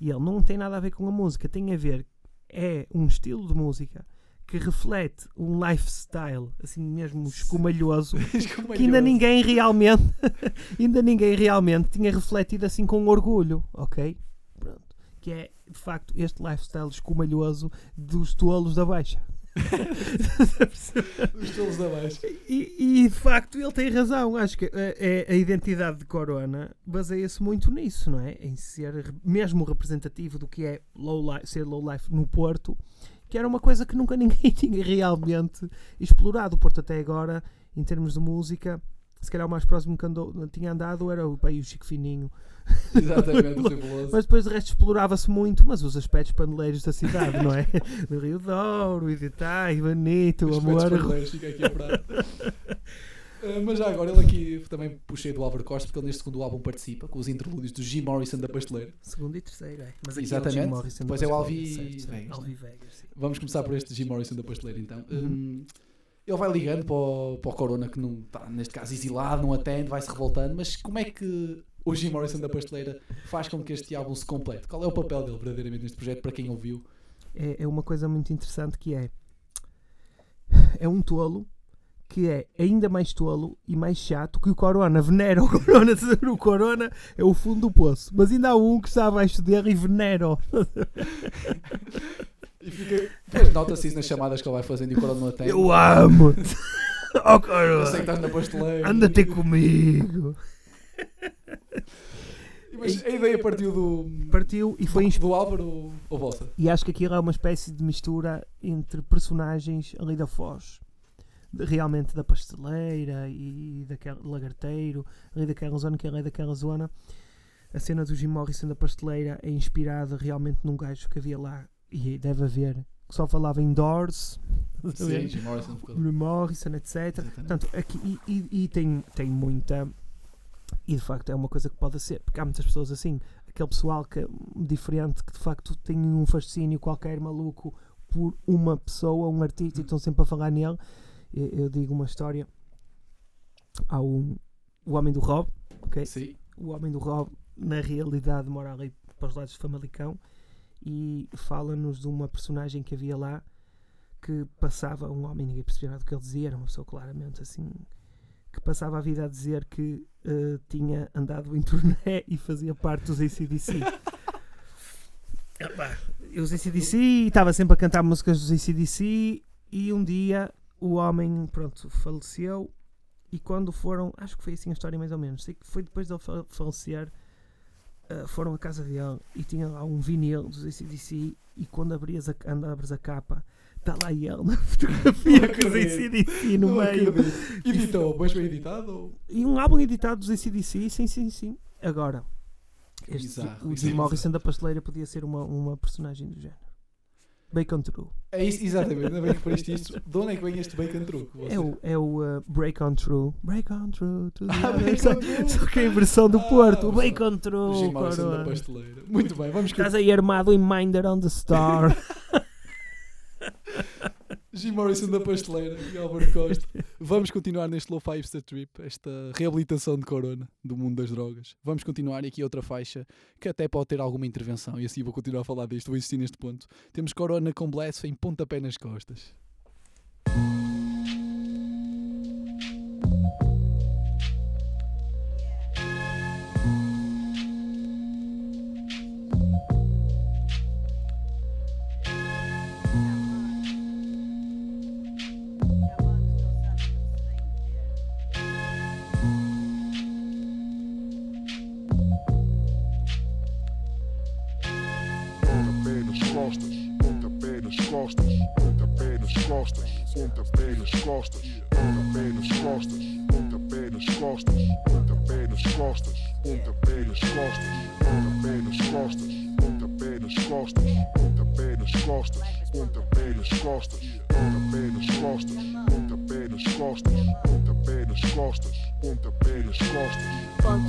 E ele não tem nada a ver com a música, tem a ver, é um estilo de música que reflete um lifestyle, assim mesmo escumalhoso, que ainda ninguém realmente, ainda ninguém realmente tinha refletido assim com orgulho, ok? Pronto. Que é, de facto, este lifestyle escumalhoso dos tolos da Baixa. Os tolos da baixa. E, e, de facto ele tem razão. Acho que a, a- a identidade de Corona baseia-se muito nisso, não é? Em ser mesmo representativo do que é low life, ser low life no Porto, que era uma coisa que nunca ninguém tinha realmente explorado. O Porto até agora, em termos de música, se calhar o mais próximo que andou, tinha andado era o, pai, o Chico Fininho. Exatamente, o. Mas depois de resto explorava-se muito, mas os aspectos paneleiros da cidade, não é? Do Rio Douro, Iditá, Ivanito, Os Amor. aspectos parleiros, fica aqui a prato. Uh, mas já agora, ele aqui também puxei do Álvaro Costa, porque ele neste segundo álbum participa com os interlúdios do Jim Morrison da Pasteleira. Segundo e terceiro, é. Mas aqui Exatamente. É o Jim Morrison Depois é o Alvi. Vegas, né? Vegas. Vamos começar por este Jim Morrison da Pasteleira então. Uhum. Um, ele vai ligando para o, para o Corona, que não está, neste caso, exilado, não atende, vai-se revoltando. Mas como é que o Jim Morrison da Pasteleira faz com que este álbum se complete? Qual é o papel dele verdadeiramente neste projeto, para quem ouviu? É, é uma coisa muito interessante que é. É um tolo que é ainda mais tolo e mais chato que o Corona. Venera o Corona. O Corona é o fundo do poço. Mas ainda há um que está abaixo dele e venera. E fica. Depois nota-se isso nas chamadas que ele vai fazendo e o Corona não atende. Eu amo! Oh Eu Corona! sei que estás na Pasteleira. Anda ter comigo! Mas a ideia partiu do. Partiu e foi do, do Álvaro ou, vossa? E acho que aquilo é uma espécie de mistura entre personagens ali da Foz, realmente da pasteleira e daquele lagarteiro, ali daquela zona, que é daquela zona. A cena do Jim Morrison da pasteleira é inspirada realmente num gajo que havia lá, e deve haver, que só falava em Doors, Sim, Jim Morrison. Jim Morrison, etc. Exatamente. Portanto, aqui, e, e- e tem, tem muita. E de facto é uma coisa que pode ser, porque há muitas pessoas assim, aquele pessoal que diferente, que de facto tem um fascínio qualquer maluco por uma pessoa, um artista, e estão sempre a falar nele. Eu, digo uma história. Há um, o Homem do Rob, ok? Sim. o homem do Rob, na realidade, mora ali para os lados de Famalicão e fala-nos de uma personagem que havia lá que passava, um homem, ninguém percebia nada do que ele dizia, era uma pessoa claramente assim, que passava a vida a dizer que eh, tinha andado em turnê e fazia parte dos ACDC. Epá, os ACDC, e estava sempre a cantar músicas dos ACDC e um dia o homem, pronto, faleceu e quando foram, acho que foi assim a história mais ou menos, sei que foi depois de ele fa- falecer, ah, foram à casa dele e tinha lá um vinil dos ACDC e quando abrias a, quando abres a capa, está lá ele na fotografia com os. ACDC no Não meio. acredito. Editou, mas foi editado? ou- E um álbum editado dos ACDC, sim, sim, sim. Agora, este, Bizarro, o isso é Jim Morrison da pasteleira podia ser uma, uma personagem do género. Bacon True. É isso, exatamente. Ainda bem que referiste isto. De onde é que vem este bacon truque? É o, é o uh, Break On True. Break On True. the Ah. True. Só que é a versão do Ah, Porto. Bacon True. Jim Morrison da pasteleira. Muito bem, vamos Estás aí armado em Minder on the Star. Jim Morrison da pasteleira e Costa. Vamos continuar neste Low Five Star Trip, esta reabilitação de corona do mundo das drogas. Vamos continuar e aqui outra faixa que até pode ter alguma intervenção e assim vou continuar a falar disto, vou insistir neste ponto. Temos corona com Bless em pontapé nas costas.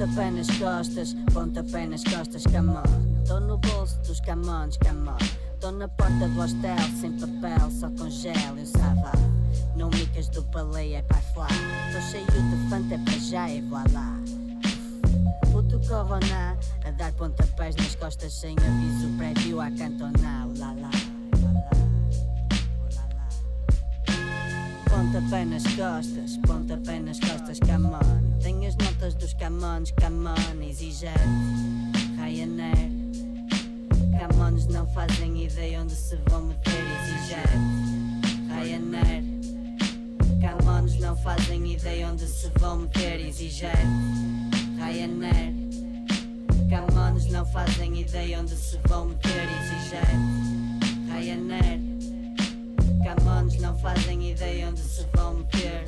Pontapé nas costas, pontapé nas costas, come on. Tô no bolso dos camões, come on. Tô na porta do hostel, sem papel, só com gel e o. Não micas do palei, é para lá. Tô cheio de fanta, é para já e voilá. Puto corona, a dar pontapés nas costas sem aviso prévio a cantonar. Lá, lá, lá, lá. Pontapé nas costas, pontapé nas costas, come on. Tenho as notas dos camões, camões, EasyJet, Ryanair. Camões não fazem ideia onde se vão meter, EasyJet, Ryanair. Camões não fazem ideia onde se vão meter, EasyJet, Ryanair. Camões não fazem ideia onde se vão meter, EasyJet, Ryanair. Camões não fazem ideia onde se vão meter.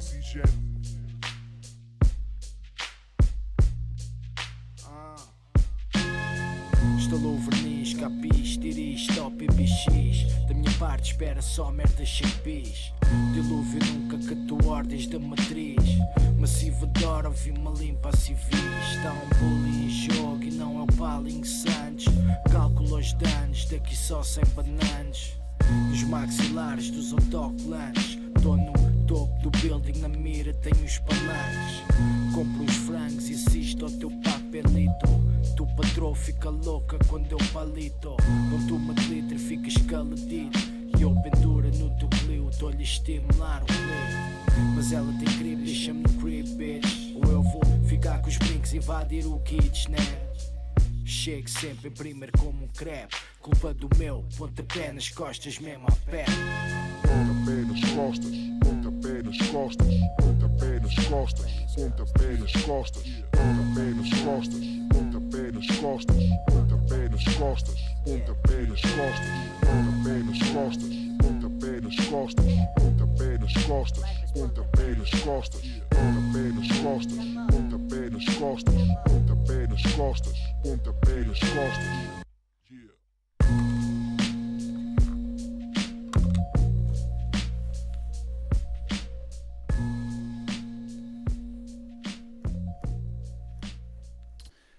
Estalou verniz, capis, tiris, top e BX Da minha parte espera só merdas sem pis Dilúvio nunca tu ordens da matriz. Massivo adora ouvir uma limpa a civis. Está um bullying em jogo e não é o Paling Santos. Calculo os danos, daqui só sem bananas Nos maxilares dos autocolantes Tô no topo do building, na mira tenho os palanques Compro uns frangos e assisto ao teu papelito. Tu patrão fica louca quando eu palito. De litro e fica escaladito. E eu pendura no teu clio, tô-lhe estimular o clio. Mas ela tem crib, deixa-me no crib, bitch. Ou eu vou ficar com os brincos invadir o kids, né? Chego sempre em primeiro como um crepe Culpa do meu, pontapé nas costas mesmo a pé Pontapé nas costas, pontapé nas costas, pontapé nas costas, pontapé nas costas, pontapé nas costas, pontapé nas costas, pontapé nas costas, pontapé nas costas, pontapé nas costas, pontapé nas costas, pontapé nas costas, pontapé nas costas, pontapé nas costas, pontapé nas costas, pontapé nas costas, pontapé nas costas.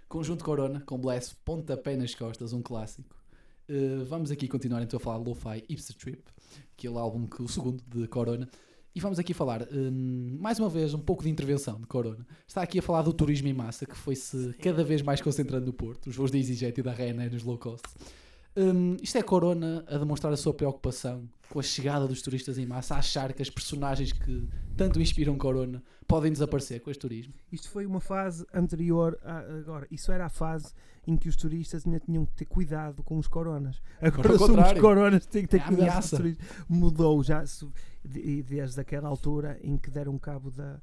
Conjunto Corona, com Bless, pontapé nas costas, um clássico. Uh, vamos aqui continuar então a falar de Lo-Fi Hipster Trip, que é álbum que o segundo de Corona. E vamos aqui falar, um, mais uma vez, um pouco de intervenção de Corona. Está aqui a falar do turismo em massa, que foi-se cada vez mais concentrando no Porto, os voos da EasyJet e da Ryanair nos low cost. Um, isto é Corona a demonstrar a sua preocupação com a chegada dos turistas em massa, a achar que as personagens que tanto inspiram Corona podem desaparecer com este turismo. Isto foi uma fase anterior a agora. Isso era a fase em que os turistas ainda tinham que ter cuidado com os coronas. Agora ao somos coronas têm que ter É cuidado com os turistas. Mudou já de- desde aquela altura em que deram cabo da,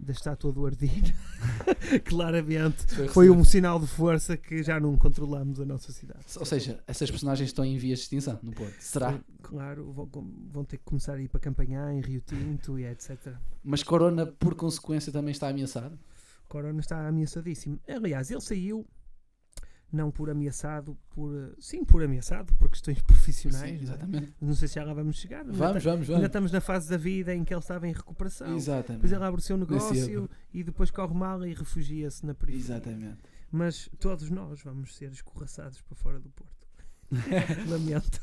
da estátua do Ardino. Claramente Foi foi um sinal de força que já não controlamos a nossa cidade. Ou seja, essas personagens estão em vias de extinção no Porto. Será? Claro, vão, vão ter que começar a ir para campanhar em Rio Tinto e etc. Mas Corona, por consequência, também está ameaçado? Corona está ameaçadíssimo. Aliás, ele saiu não por ameaçado, por eh, sim, por ameaçado, por questões profissionais. Sim, não é? exatamente. Não sei se já lá vamos chegar. Ainda Vamos, ta- vamos, Ainda vamos. estamos na fase da vida em que ele estava em recuperação. Exatamente. Depois ele abre o seu negócio e depois corre mal e refugia-se na periferia. Exatamente. Mas todos nós vamos ser escorraçados para fora do Porto. Lamento.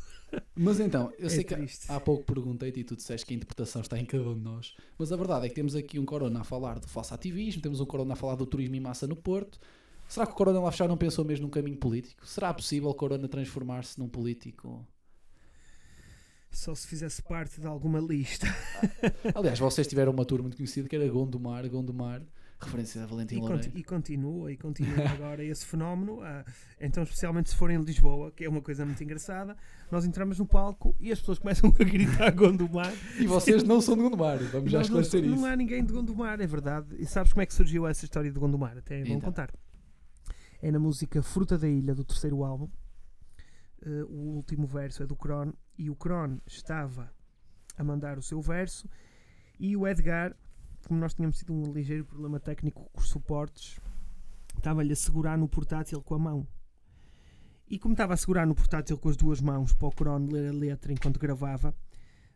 Mas então, eu É sei que triste. há pouco perguntei-te e tu disseste que a interpretação está em cada um de nós. Mas a verdade é que temos aqui um Corona a falar do falso ativismo, temos um Corona a falar do turismo em massa no Porto. Será que o Corona lá fechar não pensou mesmo num caminho político? Será possível o Corona transformar-se num político? Só se fizesse parte de alguma lista. Aliás, vocês tiveram uma tour muito conhecida que era Gondomar, Gondomar, referência a Valentim E, Loureiro. conti- e continua, e continua agora esse fenómeno. ah, então, especialmente se forem em Lisboa, que é uma coisa muito engraçada, nós entramos no palco e as pessoas começam a gritar Gondomar. E vocês não são de Gondomar, vamos já não- esclarecer não, isso. há ninguém de Gondomar, é verdade. E sabes como é que surgiu essa história de Gondomar? Até é bom Então. contar. É na música Fruta da Ilha, do terceiro álbum. Eh, o último verso é do Kron. E o Kron estava a mandar o seu verso. E o Edgar, como nós tínhamos tido um ligeiro problema técnico com os suportes, estava-lhe a segurar no portátil com a mão. E como estava a segurar no portátil com as duas mãos para o Kron ler a letra enquanto gravava,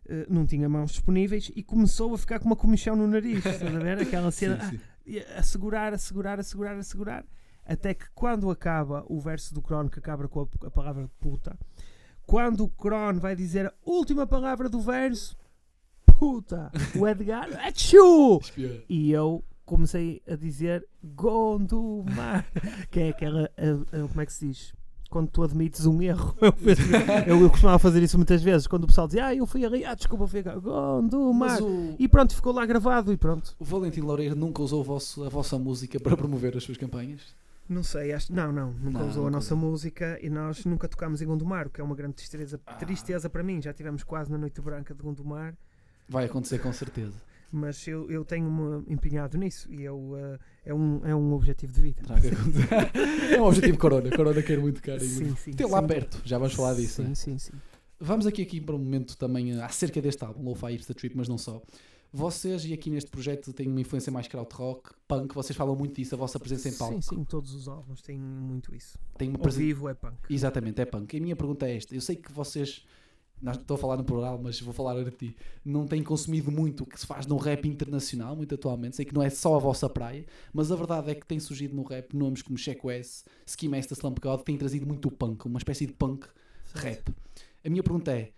eh, não tinha mãos disponíveis e começou a ficar com uma comichão no nariz. Estás a ver? Aquela cena. Sim, sim. e a segurar, a segurar, a segurar, a segurar. Até que quando acaba o verso do Kron que acaba com a, a palavra puta, quando o Kron vai dizer a última palavra do verso, puta, o Edgar, achou! Espiou. E eu comecei a dizer Gondomar, que é aquela, a- a- como é que se diz? Quando tu admites um erro, eu, eu, eu costumava fazer isso muitas vezes. Quando o pessoal dizia, ah, eu fui ali, ah, desculpa, fui a Gondomar. O, E pronto, ficou lá gravado e pronto. o Valentim Loureiro nunca usou vosso- a vossa música para promover as suas campanhas? Não sei, acho, não, não, nunca Não, usou a nunca nossa música e nós nunca tocámos em Gondomar, o que é uma grande tristeza, Ah. tristeza para mim. Já tivemos quase na Noite Branca de Gondomar, Vai acontecer com certeza. mas eu, eu tenho-me empenhado nisso e eu, eh, é, um, é um objetivo de vida. É um objetivo Corona. Corona quer muito caro. Sim, sim, Tem lá sim. perto, já vamos falar disso. Sim, né? sim, sim. Vamos aqui, aqui para um momento também eh, acerca deste álbum, Lo-Fi Hipster Trip, mas não só. Vocês, e aqui neste projeto, têm uma influência mais krautrock, punk, vocês falam muito disso, a vossa presença em palco. Sim, sim, todos os álbuns têm muito isso. Tem uma Ao presen- vivo é punk. Exatamente, é punk. E a minha pergunta é esta: eu sei que vocês, estou a falar no plural, mas vou falar a ti, não têm consumido muito o que se faz no rap internacional, muito atualmente. Sei que não é só a vossa praia, mas a verdade é que tem surgido no rap nomes como Check West, Ski Master, Slump God, que têm trazido muito punk, uma espécie de punk rap. A minha pergunta é: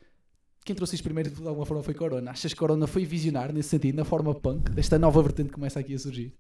quem trouxe isto primeiro de alguma forma foi Corona? Achas que Corona foi visionar nesse sentido, na forma punk, desta nova vertente que começa aqui a surgir?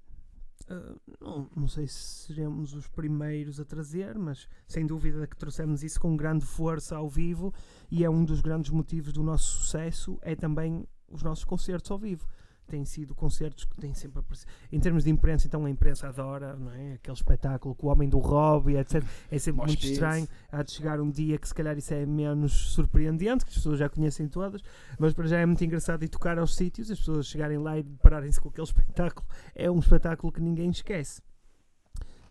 Ah, não, não sei se seremos os primeiros a trazer, mas sem dúvida que trouxemos isso com grande força ao vivo e é um dos grandes motivos do nosso sucesso, é também os nossos concertos ao vivo. Têm sido concertos que têm sempre aparecido. Em termos de imprensa, então a imprensa adora, não é? Aquele espetáculo com o homem do Rob, etc. É sempre Mosh muito pit. estranho. Há de chegar um dia que se calhar isso é menos surpreendente, que as pessoas já conhecem todas, mas para já é muito engraçado ir tocar aos sítios, as pessoas chegarem lá e depararem-se com aquele espetáculo. É um espetáculo que ninguém esquece.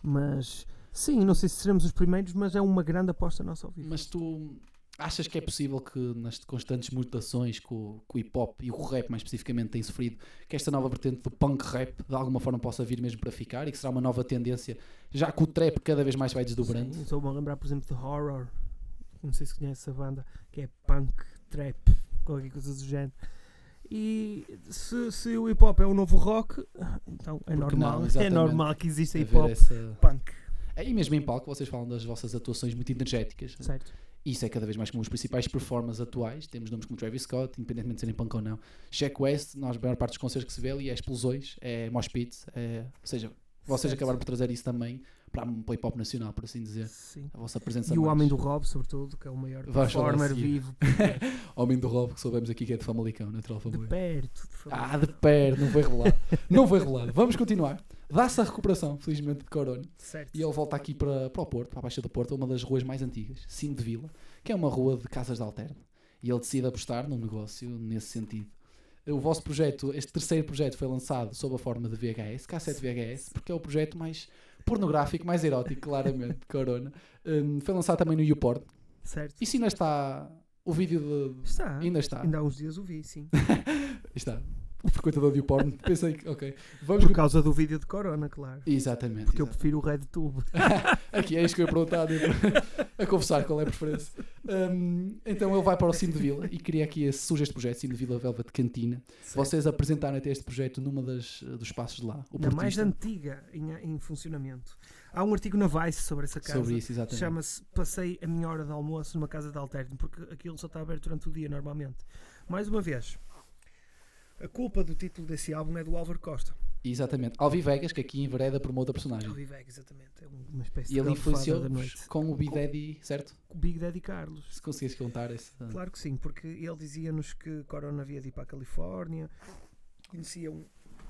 Mas sim, não sei se seremos os primeiros, mas é uma grande aposta nossa ao vivo. Mas tu, Achas que é possível que nas constantes mutações que o, que o hip hop e o rap mais especificamente têm sofrido, que esta nova vertente do punk rap de alguma forma possa vir mesmo para ficar e que será uma nova tendência, já que o trap cada vez mais vai desdobrando? Sim, Estou-me a lembrar, por exemplo, de Horror. Não sei se conhece essa banda, que é punk, trap, qualquer coisa do género. E se, se o hip hop é o novo rock, então é Porque normal. não, é normal que exista hip hop essa- punk. É, E mesmo em palco, vocês falam das vossas atuações muito energéticas. Certo. Isso é cada vez mais comum. Os principais performers atuais, temos nomes como Travis Scott, independentemente de serem punk ou não. Shaq West, nós, a maior parte dos concertos que se vê ali é explosões, é mosh pits, é, ou seja, vocês Certo. acabaram por trazer isso também para o hip hop nacional, por assim dizer. Sim. A vossa presença E o mais. Homem do Rob, sobretudo, que é o maior Vais performer vivo. Homem do Rob, que soubemos aqui que é de Famalicão, natural De Famalicão. perto. de. Ah, de perto, não foi revelado. não foi revelado. Vamos continuar. Dá-se a recuperação, felizmente, de Corona. Certo. E ele volta aqui para, para o Porto, para a Baixa do Porto, uma das ruas mais antigas, Cimo de Vila, que é uma rua de casas de alterno. E ele decide apostar num negócio nesse sentido. O vosso projeto, este terceiro projeto, foi lançado sob a forma de VHS, cassete VHS, porque é o projeto mais pornográfico, mais erótico, claramente, de Corona. Hum, foi lançado também no YouPorn. Certo. Isso ainda está. O vídeo de. Está. Ainda está. Ainda há uns dias o vi, sim. está. O frequentador de YouPorn. Pensei que. Ok. Vamos Por causa do vídeo de Corona, claro. Exatamente. Porque eu exato. prefiro o RedTube. Aqui é isto que eu ia perguntar, tipo, a confessar qual é a preferência. Hum, então ele vai para o Cimo de Vila e cria aqui esse, surge este projeto, Cimo de Vila Velvet Cantina. Vocês apresentaram até este projeto numa das, dos espaços de lá, o Na mais antiga em, em funcionamento. Há um artigo na Vice sobre essa casa. Sobre isso, exatamente. Chama-se Passei a minha hora de almoço numa casa de alterno, porque aquilo só está aberto durante o dia normalmente. Mais uma vez, a culpa do título desse álbum é do Álvaro Costa. Exatamente. Alvi Vegas, que aqui envereda por uma outra personagem. Alvi Vega, exatamente. É uma espécie E ele influenciou com o Big Daddy, certo? Com o Big Daddy Carlos. Se conseguires contar esse. Claro que sim, porque ele dizia-nos que Corona havia de ir para a Califórnia, conhecia um-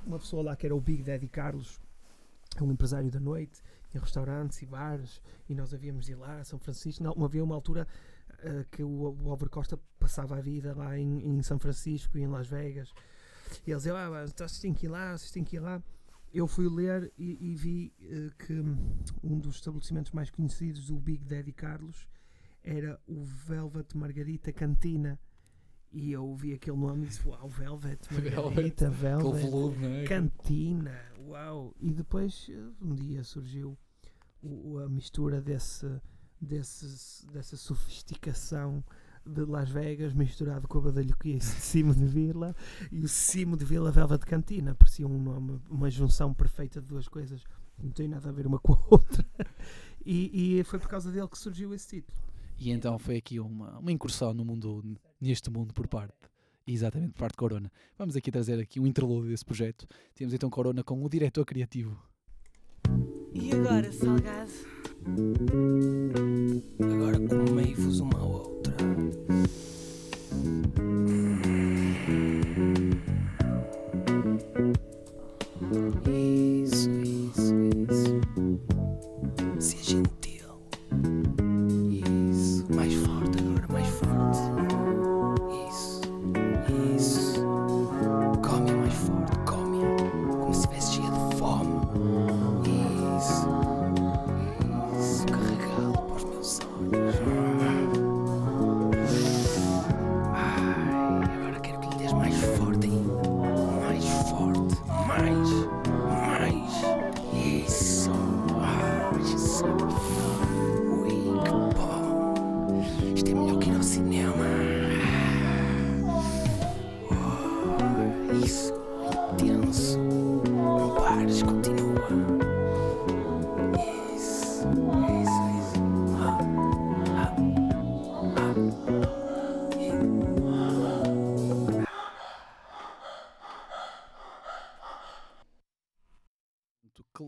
uma pessoa lá que era o Big Daddy Carlos, um empresário da noite, tinha restaurantes e bares, e nós havíamos de ir lá a São Francisco. Não, havia uma altura ah, que o, o Álvaro Costa passava a vida lá em, em São Francisco e em Las Vegas. E eles diziam, ah, então vocês têm que ir lá, vocês têm que ir lá. Eu fui ler e, e vi eh, que um dos estabelecimentos mais conhecidos do Big Daddy Carlos era o Velvet Margarita Cantina. E eu ouvi aquele nome e disse: Uau, Velvet Margarita, Velvet. Não é? Cantina, uau! E depois eh, um dia surgiu o- a mistura desse, desses- dessa sofisticação de Las Vegas misturado com a badalhoquice de Cimo de Vila e o Cimo de Vila Velvet Cantina. Parecia um nome, uma junção perfeita de duas coisas que não tem nada a ver uma com a outra. E, e foi por causa dele que surgiu esse título. E então foi aqui uma, uma incursão no mundo, neste mundo por parte, exatamente, por parte de Corona. Vamos aqui trazer aqui um interlúdio desse projeto. Temos então Corona com o diretor criativo. E agora, Salgado? Agora comei-vos uma outra. Isso, isso, isso. Seja gentil. Isso.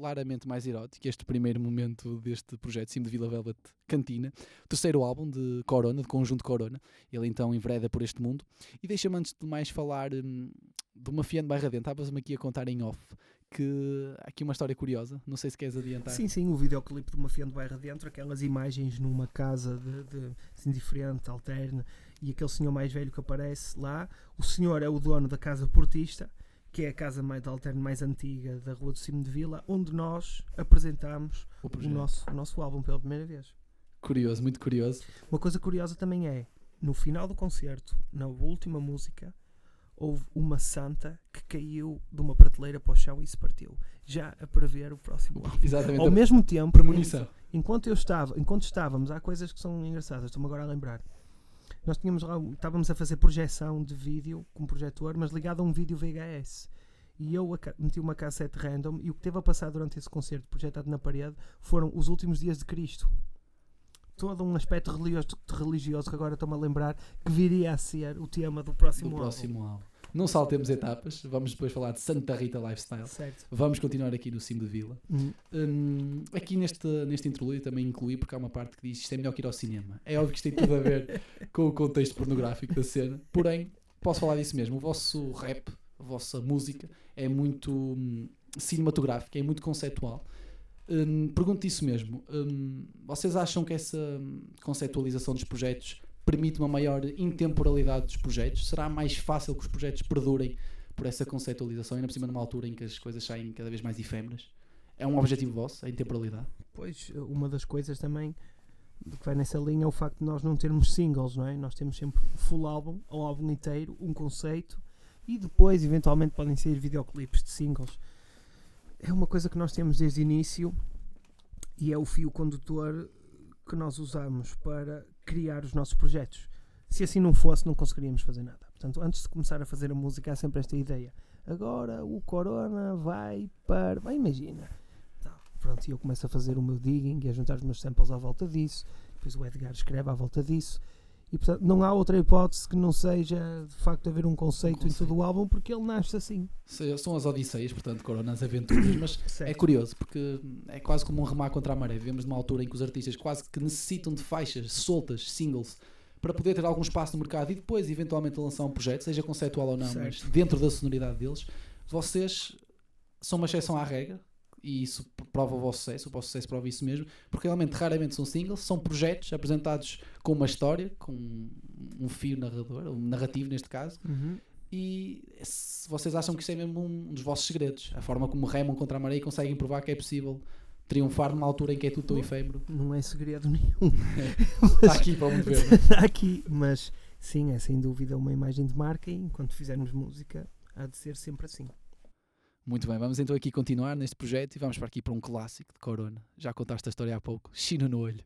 Claramente mais erótico, este primeiro momento deste projeto Sim de Vila Velvet Cantina, terceiro álbum de Corona, de conjunto Corona. Ele então envereda por este mundo e deixa-me antes de mais falar hum, do Mafiano Barra Dentro. Estavas-me aqui a contar em off que há aqui uma história curiosa, não sei se queres adiantar. Sim, sim, o videoclipe de uma Fiat Bairro dentro, aquelas imagens numa casa de, de assim, diferente, alterna, e aquele senhor mais velho que aparece lá. O senhor é o dono da casa portista, que é a casa mais de alterno mais antiga da Rua do Cimo de Vila, onde nós apresentámos O o, nosso, o nosso álbum pela primeira vez. Curioso, muito curioso. Uma coisa curiosa também é, no final do concerto, na última música, houve uma santa que caiu de uma prateleira para o chão e se partiu. Já a prever o próximo álbum. Exatamente. Ao mesmo tempo, Premonição. enquanto eu estava, enquanto estávamos, há coisas que são engraçadas, estou-me agora a lembrar. Nós tínhamos estávamos a fazer projeção de vídeo com um projetor, mas ligado a um vídeo VHS. E eu meti uma cassete random e o que teve a passar durante esse concerto projetado na parede foram os últimos dias de Cristo. Todo um aspecto religioso, religioso que agora estou-me a lembrar que viria a ser o tema do próximo do álbum. próximo álbum. Não saltemos etapas, vamos depois falar de Santa Rita Lifestyle. Certo. Vamos continuar aqui no Cimo de Vila. Uhum. Hum, aqui neste, neste interlúdio também incluí, porque há uma parte que diz isto é melhor que ir ao cinema. É óbvio que isto tem tudo a ver com o contexto pornográfico da cena, porém, posso falar disso mesmo. O vosso rap, a vossa música é muito hum, cinematográfica, é muito conceptual. Hum, pergunto isso mesmo. Hum, vocês acham que essa hum, conceptualização dos projetos permite uma maior intemporalidade dos projetos? Será mais fácil que os projetos perdurem por essa conceptualização, ainda por cima numa altura em que as coisas saem cada vez mais efêmeras? É um objetivo vosso, a intemporalidade? Pois, uma das coisas também que vai nessa linha é o facto de nós não termos singles, não é? Nós temos sempre full álbum, ou álbum inteiro, um conceito e depois, eventualmente, podem sair videoclipes de singles. É uma coisa que nós temos desde o início e é o fio condutor que nós usamos para criar os nossos projetos. Se assim não fosse, não conseguiríamos fazer nada. Portanto, antes de começar a fazer a música, há sempre esta ideia. Agora o Corona vai para. Vai, imagina. Tá, Pronto, e eu começo a fazer o meu digging e a juntar os meus samples à volta disso. Depois o Edgar escreve à volta disso. E portanto, não há outra hipótese que não seja de facto haver um conceito, em todo o álbum, porque ele nasce assim. São as Odisseias, portanto, Corona, as aventuras, mas é curioso porque é quase como um remar contra a maré. Vivemos numa altura em que os artistas quase que necessitam de faixas soltas, singles, para poder ter algum espaço no mercado e depois, eventualmente, lançar um projeto, seja conceptual ou não, Certo. mas dentro da sonoridade deles. Vocês são uma exceção à regra e isso prova o vosso sucesso, o vosso sucesso prova isso mesmo, porque realmente raramente são singles, são projetos apresentados com uma história, com um fio narrador, um narrativo neste caso, Uhum. e se vocês acham que isso é mesmo um dos vossos segredos, a forma como remam contra a maré e conseguem provar que é possível triunfar numa altura em que é tudo tão efêmero. Não é segredo nenhum. Está aqui para o mundo ver. Está aqui, mas sim, é sem dúvida uma imagem de marca e enquanto fizermos música há de ser sempre assim. Muito bem, vamos então aqui continuar neste projeto e vamos para aqui para um clássico de Corona. Já contaste a história há pouco, Chino no olho.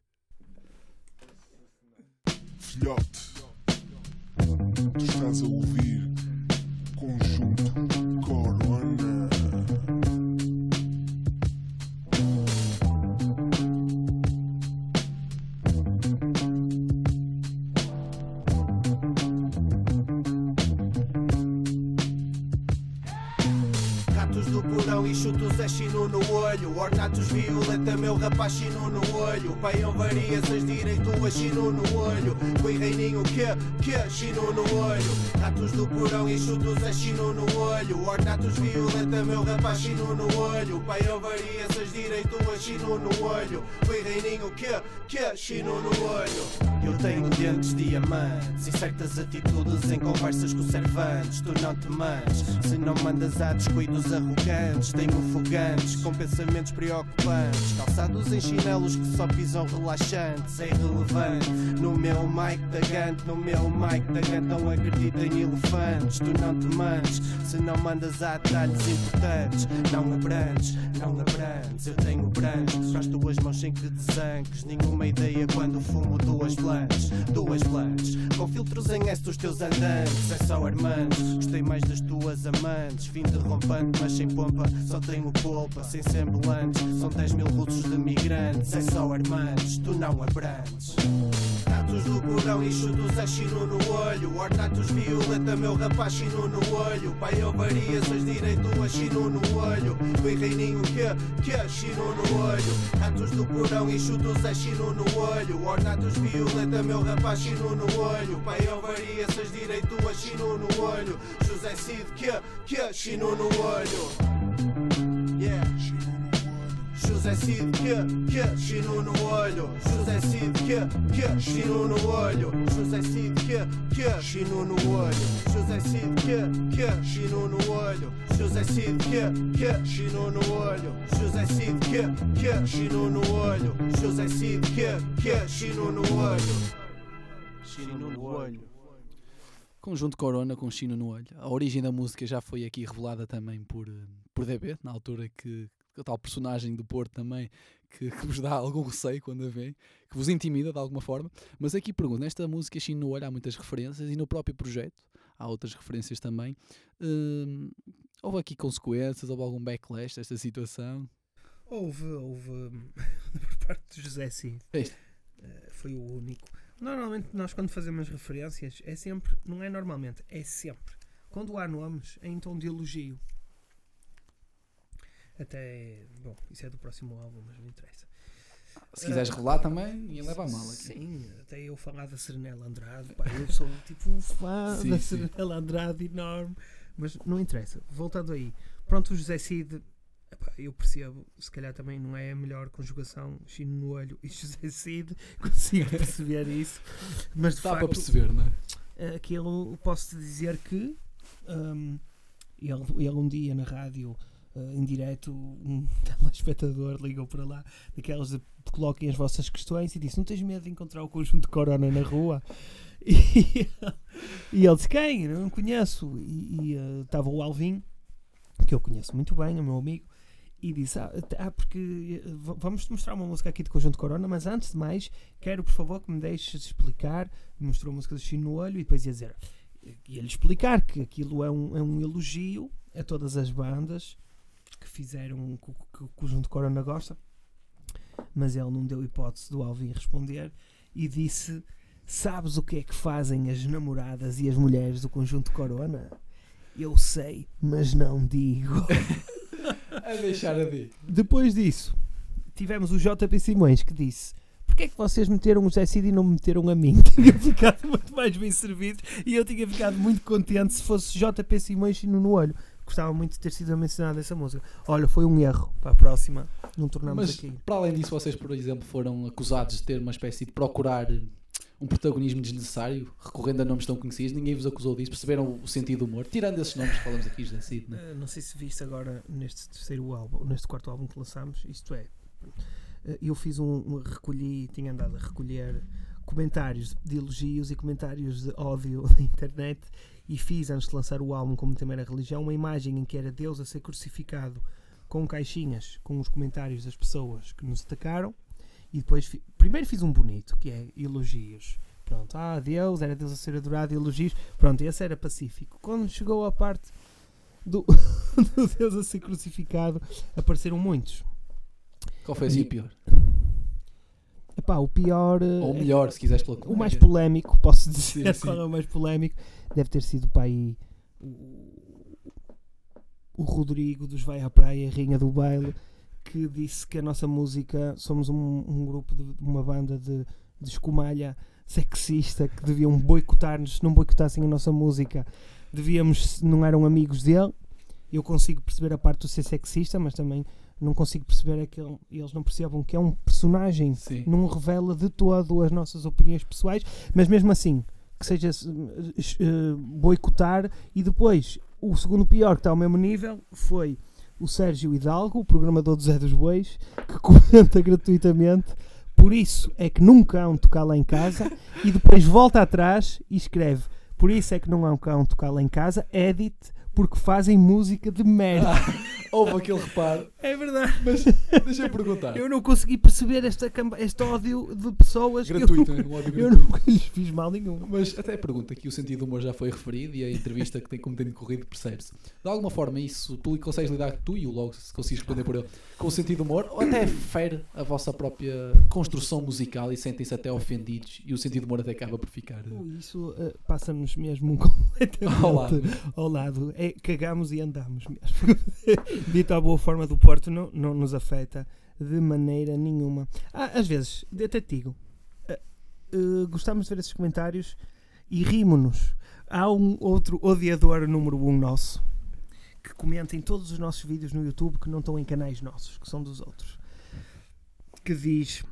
Filhote, tu estás a ouvir Conjunto chutos é chino no olho Ornatos violeta, meu rapaz chino no olho. Paião variações direito a chino no olho. Coi reininho que, que, chino no olho. Ratos do porão e chutos é chino no olho. Ornatos violeta, meu rapaz chino no olho. Paião variações direito a chino no olho. Coi reininho que, que, chino no olho Eu tenho dentes diamantes E certas atitudes em conversas com servantes. Tu não te manches Se não mandas a descuidos arrogantes. Tenho fogantes com pensamentos preocupantes. Calçados em chinelos que só pisam relaxantes. É irrelevante. No meu mic da Gante No meu mic da Gante Não acredito em elefantes. Tu não te manches Se não mandas a detalhes importantes. Não abrantes, não abrantes Eu tenho brancos Para as tuas mãos sem que desanques Nenhuma ideia quando fumo duas Duas blanches Com filtros em S dos teus andantes. É só armantes Gostei mais das tuas amantes. Fim de rompante mas sem pompa Só tenho polpa sem semblantes São 10 mil russos de migrantes É só armantes Tu não abrantes Ratos do porão e chutos é chino no olho. Ornatos violeta, meu rapaz chino no olho. Pai eu variações direito a chino no olho. Foi reininho que, que, chino no olho. Ratos do porão e chutos é chino no olho. Ornatos violeta, meu rapaz chino no olho. Pai eu variações direito a chino no olho. José Cid que, que, chino no olho. Yeah José Cid, que, que, chino no olho. José Cid, que, que, chino no olho. José Cid, que, que, chino no olho. José Cid, que, que, chino no olho. José Cid, que, que, chino no olho. José Cid, que, que, chino no olho. José Cid, que, que, chino no olho. Chino no olho. Conjunto Corona com Chino no olho. A origem da música já foi aqui revelada também por, eh, por DB, na altura que a tal personagem do Porto também que, que vos dá algum receio quando a vem, que vos intimida de alguma forma. Mas aqui pergunto, nesta música Chino no olho há muitas referências e no próprio projeto há outras referências também. Hum, houve aqui consequências, houve algum backlash desta situação? Houve, houve por parte do José Cid. É Eh, foi o único. Normalmente nós quando fazemos referências é sempre, não é normalmente, é sempre. Quando há nomes é em tom de elogio. Até, bom, isso é do próximo álbum, mas não interessa. Se quiseres revelar também, ninguém leva a mal aqui. Sim, até eu falar da Serenela Andrade, pá, eu sou tipo um fã Sim, da sim. Serenela Andrade enorme, mas não interessa. Voltando aí, pronto, o José Cid, epá, eu percebo, se calhar também não é a melhor conjugação, chino no olho e José Cid, consigo perceber isso, mas de Dá para facto, perceber, não é? aquilo posso-te dizer que hum, ele, ele um dia na rádio eh, em direto um telespectador ligou para lá daquelas de coloquem as vossas questões e disse não tens medo de encontrar o conjunto de Corona na rua e, e ele disse quem? Eu não conheço e eh, estava o Alvin que eu conheço muito bem, é meu amigo e disse, ah, ah, porque eh, vamos mostrar uma música aqui de Conjunto Corona, mas antes de mais, quero por favor que me deixes explicar. Mostrou a música do Chino no olho e depois ia dizer, ia-lhe explicar que aquilo é um, é um elogio a todas as bandas que fizeram que, o- que o Conjunto Corona gosta, mas ele não deu hipótese do Alvin responder e disse: Sabes o que é que fazem as namoradas e as mulheres do Conjunto Corona? Eu sei, mas não digo. A deixar a ver. Depois disso, tivemos o JP Simões que disse: Porquê é que vocês meteram o José Cid e não me meteram a mim? Tinha ficado muito mais bem servido e eu tinha ficado muito contente se fosse JP Simões e no olho. Gostava muito de ter sido mencionado essa música. Olha, foi um erro. Para a próxima, não tornamos Mas, aqui. para além disso, vocês, por exemplo, foram acusados de ter uma espécie de procurar um protagonismo desnecessário, recorrendo a nomes tão conhecidos. Ninguém vos acusou disso. Perceberam o sentido do humor? Tirando esses nomes que falamos aqui, José Cid, né? Eh, não sei se viste agora neste terceiro álbum, neste quarto álbum que lançámos, isto é, eh, eu fiz um, um- recolhi, tinha andado a recolher comentários de elogios e comentários de ódio na internet e fiz antes de lançar o álbum como também era religião uma imagem em que era Deus a ser crucificado com caixinhas com os comentários das pessoas que nos atacaram. E depois primeiro fiz um bonito que é elogios. Pronto, ah Deus, era Deus a ser adorado elogios, pronto, esse era pacífico. Quando chegou a parte do, do Deus a ser crucificado apareceram muitos. Qual foi assim o pior? Epá, o pior eh, Ou o é- melhor, se quiseres pela o mais polémico, posso dizer Sim, qual sim. é o mais polémico, deve ter sido aí o, o Rodrigo dos Vai à Praia, Rainha do Baile, que disse que a nossa música somos um, um grupo de uma banda de, de escumalha sexista que deviam boicotar-nos, se não boicotassem a nossa música, devíamos, não eram amigos dele. Eu consigo perceber a parte do ser sexista, mas também não consigo perceber é que ele- eles não percebam que é um personagem, Sim. não revela de todo as nossas opiniões pessoais, mas mesmo assim, que seja eh, boicotar e depois o segundo pior que está ao mesmo nível foi o Sérgio Hidalgo, o programador do Zé dos Bois, que comenta gratuitamente. Por isso é que nunca há um tocar lá em casa e depois volta atrás e escreve. Por isso é que não há um cão tocar lá em casa, edit, porque fazem música de merda. Houve aquele reparo. É verdade. Mas deixa-me perguntar. Eu não consegui perceber esta, este ódio de pessoas que Gratuito, eu, né? nunca- Um ódio eu gratuito. nunca lhes fiz mal nenhum. Mas até pergunta que o sentido do humor já foi referido e a entrevista que tem como tem corrido percebe-se. De alguma forma, isso tu consegues lidar, tu e o logo, se consegues responder por ele, com o sentido do humor, ou até fere a vossa própria construção musical e sentem-se até ofendidos e o sentido do humor até acaba por ficar. eh, Isso eh, passa-nos mesmo completamente Ao lado. ao lado. É, cagamos e andamos mesmo. Dito à boa forma do Porto, não, não nos afeta de maneira nenhuma. Ah, às vezes, até te digo, eh, eh, gostamos de ver esses comentários e rimo-nos. Há um outro odiador número um nosso que comenta em todos os nossos vídeos no YouTube que não estão em canais nossos, que são dos outros. que diz: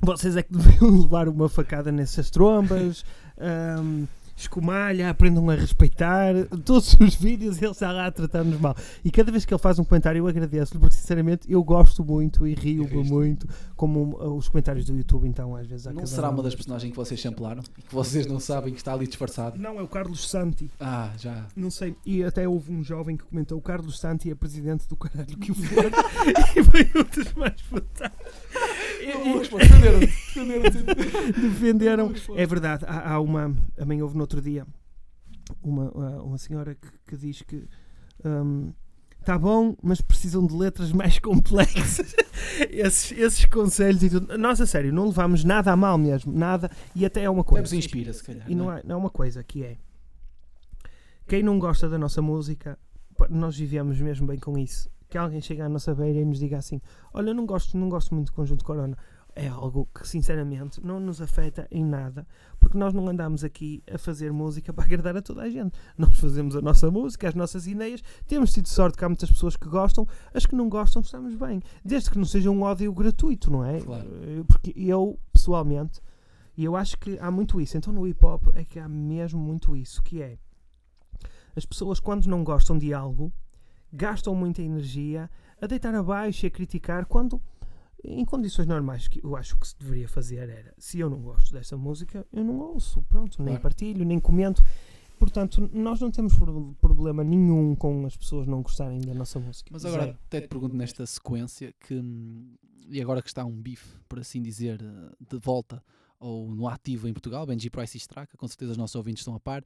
Vocês é que deviam levar uma facada nessas trombas. ahm, escumalha, aprendam a respeitar todos os vídeos ele está lá a tratar-nos mal e cada vez que ele faz um comentário eu agradeço-lhe porque sinceramente eu gosto muito e rio-me muito como uh, os comentários do YouTube então às vezes há Não será um uma das personagens que vocês champlaram e que vocês não sabem que está ali disfarçado? não é o Carlos Santi Ah, já. Não sei, e até houve um jovem que comentou: o Carlos Santi é presidente do caralho que o for. e foi um dos mais pô, defenderam-te, defenderam-te. Defenderam. É verdade, há, há uma. Também houve no outro dia uma, uma senhora que, que diz que. Está bom, mas precisam de letras mais complexas. esses, esses conselhos e tudo. Nós, a sério, não levamos nada a mal mesmo. Nada. E até é uma coisa. Vos inspira, se calhar, E não não é? não é uma coisa que é. Quem não gosta da nossa música, nós vivemos mesmo bem com isso. Que alguém chegue à nossa beira e nos diga assim: Olha, eu não gosto, não gosto muito do conjunto Corona. É algo que, sinceramente, não nos afeta em nada, porque nós não andamos aqui a fazer música para agradar a toda a gente. Nós fazemos a nossa música, as nossas ideias. Temos tido sorte que há muitas pessoas que gostam, as que não gostam, estamos bem. Desde que não seja um ódio gratuito, não é? Claro. Eh, Porque eu, pessoalmente, e eu acho que há muito isso. Então no hip hop é que há mesmo muito isso, que é as pessoas quando não gostam de algo gastam muita energia a deitar abaixo e a criticar quando em condições normais que eu acho que se deveria fazer era se eu não gosto dessa música eu não ouço, pronto, nem Claro. partilho, nem comento. Portanto, nós não temos pro- problema nenhum com as pessoas não gostarem da nossa música. Mas agora Zero. até te pergunto nesta sequência que hum, e agora que está um bife, por assim dizer, de volta ou no ativo em Portugal, Benji Price e Straka, com certeza os nossos ouvintes estão a par.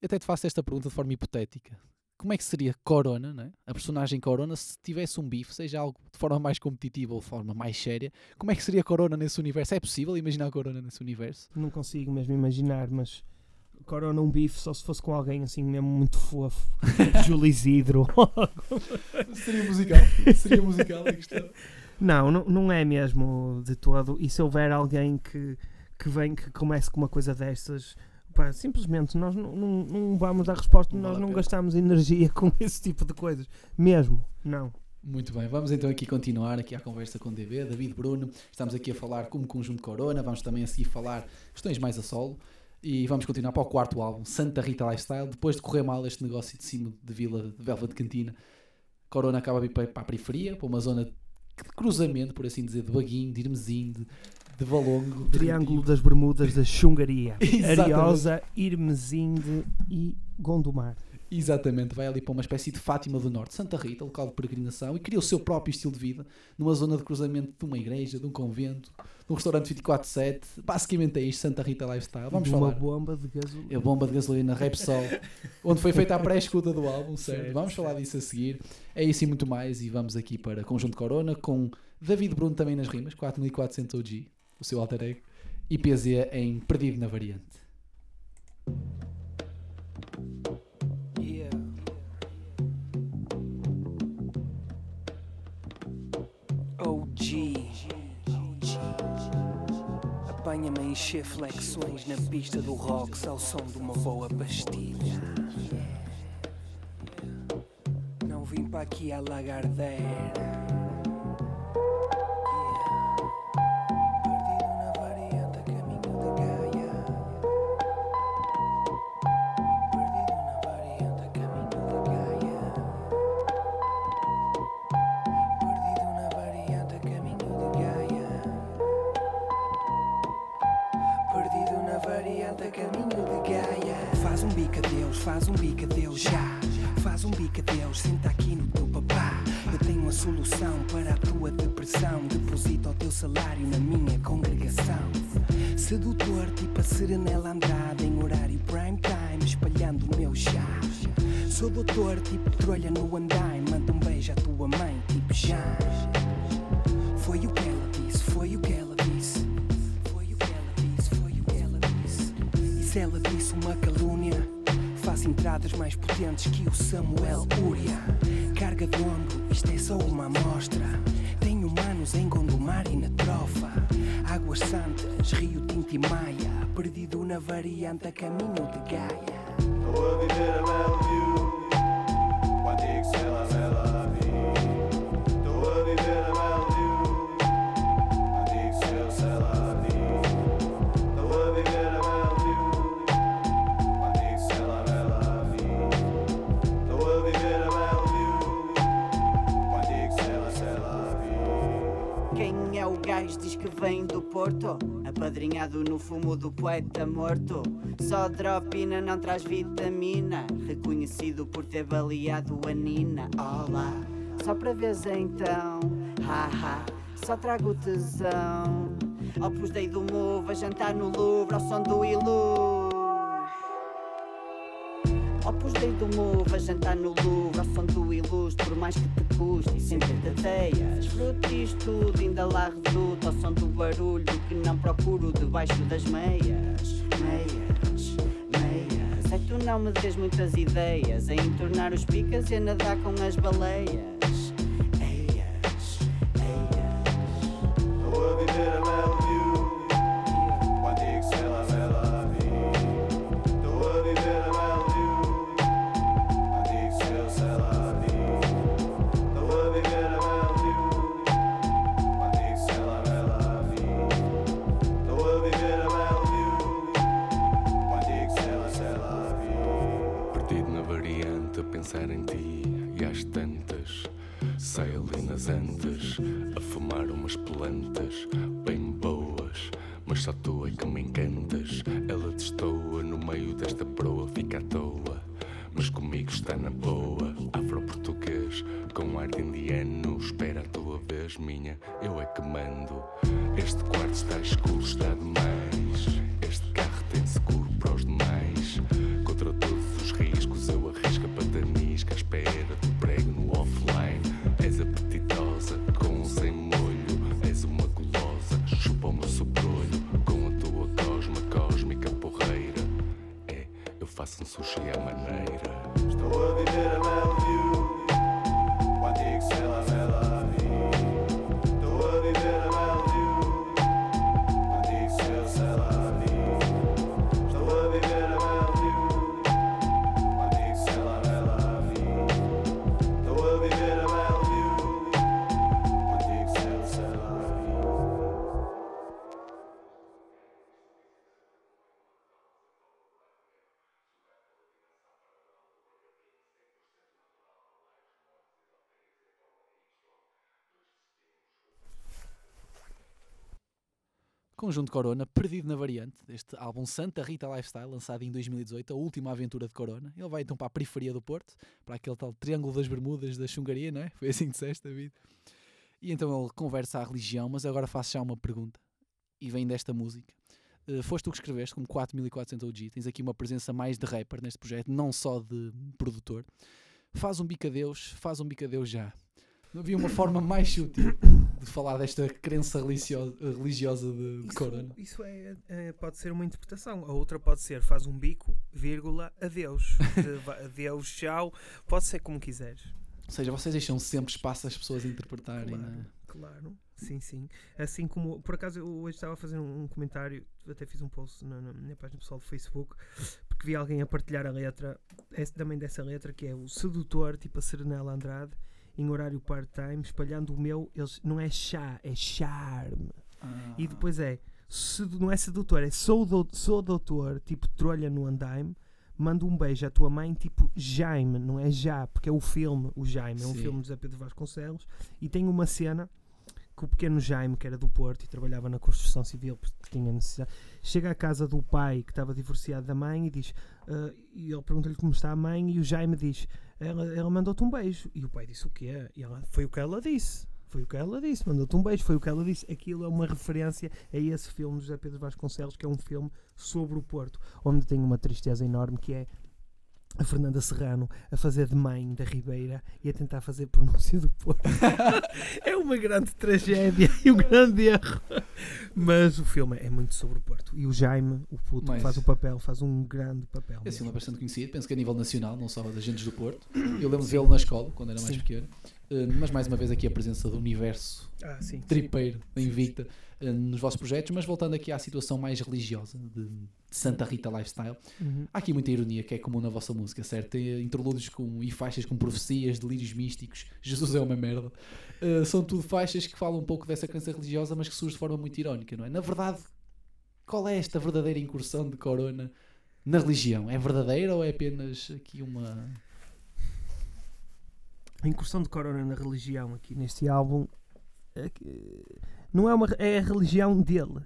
Eu até te faço esta pergunta de forma hipotética. Como é que seria Corona, né? a personagem Corona, se tivesse um bife, seja algo de forma mais competitiva ou de forma mais séria? Como é que seria Corona nesse universo? É possível imaginar Corona nesse universo? Não consigo mesmo imaginar, mas Corona um bife só se fosse com alguém assim mesmo muito fofo, tipo Júlio Isidro. Seria musical? Seria musical a questão? Não, não, não é mesmo de todo. E se houver alguém que, que vem que comece com uma coisa destas, pá, simplesmente nós não, não, não vamos dar resposta, Não nós não gastamos energia com esse tipo de coisas. Mesmo, não. Muito bem, vamos então aqui continuar aqui a conversa com o DB, David Bruno. Estamos aqui a falar como conjunto Corona, vamos também a seguir falar questões mais a solo. E vamos continuar para o quarto álbum, Santa Rita Lifestyle. Depois de correr mal este negócio de cima de Vila de Velva de Cantina, Corona acaba a vir para, para a periferia, para uma zona de cruzamento, por assim dizer, de Baguinho, de Irmesim, de, de Valongo. de Triângulo das Bermudas da Xungaria. Ariosa, Irmesinde e Gondomar. Exatamente, vai ali para uma espécie de Fátima do Norte, Santa Rita, local de peregrinação, e cria o seu próprio estilo de vida, numa zona de cruzamento de uma igreja, de um convento, de um restaurante 24-7. Basicamente é isto, Santa Rita Lifestyle. Vamos de falar. uma bomba de gasolina. É a bomba de gasolina Repsol, onde foi feita a pré-escuta do álbum, certo? Certo, Vamos falar disso a seguir. É isso e muito mais, e vamos aqui para Conjunto Corona, com David Bruno também nas rimas, 4400 OG, o seu alter ego, e PZ em Perdido na Variante. Apanha-me a encher flexões na pista do rock ao som de uma boa pastilha. Não vim para aqui a lagardeira. Uma calúnia, faz entradas mais potentes que o Samuel Uria. Carga de ombro, isto é só uma amostra. Tenho manos em Gondomar e na trofa. Águas Santas, Rio Tinto e Maia. Perdido na variante a caminho de Gaia. Estou a viver a. Porto, apadrinhado no fumo do poeta morto. Só dropina não traz vitamina, reconhecido por ter baleado a Nina. Olá, só para vez então, haha, só trago tesão. Opus Dei do Move a jantar no Louvre ao som do Ilu. Opus Dei do Move a jantar no Louvre ao som do ilustre, por mais que te custe e sempre te teias. Frutis tudo, ainda lá resulta ao som do barulho que não procuro debaixo das meias. Meias, meias. É tu não me des muitas ideias em tornar os picas e a nadar com as baleias. Conjunto Corona, perdido na variante deste álbum Santa Rita Lifestyle, lançado em 2018, a última aventura de Corona. Ele vai então para a periferia do Porto, para aquele tal Triângulo das Bermudas da Xungaria, não é? Foi assim que disseste, David. E então ele conversa à religião, mas agora faço já uma pergunta, e vem desta música. Eh, foste tu que escreveste, como 4400 OG, tens aqui uma presença mais de rapper neste projeto, não só de produtor. Faz um bico a Deus, faz um bico a Deus já. Não havia uma forma mais sutil de falar desta crença religiosa, religiosa de, de Corona. Isso é, é- pode ser uma interpretação. A outra pode ser faz um bico, vírgula, adeus. Adeus, tchau. Pode ser como quiseres. Ou seja, vocês deixam sempre espaço às pessoas a interpretarem, não é? Claro, sim, sim. Assim como, por acaso, eu hoje estava a fazer um, um comentário, até fiz um post na, na minha página pessoal do Facebook, porque vi alguém a partilhar a letra, também dessa letra, que é o sedutor, tipo a Serenela Andrade, em horário part-time, espalhando o meu, eles, não é chá, é charme. E depois é, sedu- não é sedutor, é sou, dou- sou doutor, tipo trolha no andaime, manda um beijo à tua mãe, tipo Jaime, não é já, porque é o filme, o Jaime, é um Sim. filme de José Pedro Vasconcelos, e tem uma cena que o pequeno Jaime, que era do Porto e trabalhava na construção civil porque tinha necessidade, chega à casa do pai que estava divorciado da mãe e diz, ah, e ele pergunta-lhe como está a mãe e o Jaime diz, ela, ela mandou-te um beijo. E o pai disse o quê? E ela, foi o que ela disse. Foi o que ela disse, mandou-te um beijo, foi o que ela disse. Aquilo é uma referência a esse filme de José Pedro Vasconcelos, que é um filme sobre o Porto, onde tem uma tristeza enorme que é a Fernanda Serrano a fazer de mãe da Ribeira e a tentar fazer pronúncia do Porto. é uma grande tragédia e um grande erro. Mas o filme é muito sobre o Porto. E o Jaime, o puto que Mas- faz o papel, faz um grande papel. Esse filme é bastante conhecido, penso que a nível nacional, não só das agentes do Porto. Eu lembro de vê-lo na escola, quando era mais Sim. pequeno. Uh, mas mais uma vez aqui a presença do universo Ah, sim, tripeiro da Invicta uh, nos vossos projetos, mas voltando aqui à situação mais religiosa de, de Santa Rita Lifestyle, Uhum. há aqui muita ironia que é comum na vossa música, certo? Tem uh, interlúdios com, e faixas com profecias, delírios místicos, Jesus é uma merda. Uh, são tudo faixas que falam um pouco dessa crença religiosa, mas que surge de forma muito irónica, não é? Na verdade, qual é esta verdadeira incursão de Corona na religião? É verdadeira ou é apenas aqui uma. A incursão de Corona na religião aqui neste álbum é que, Não é uma é a religião dele.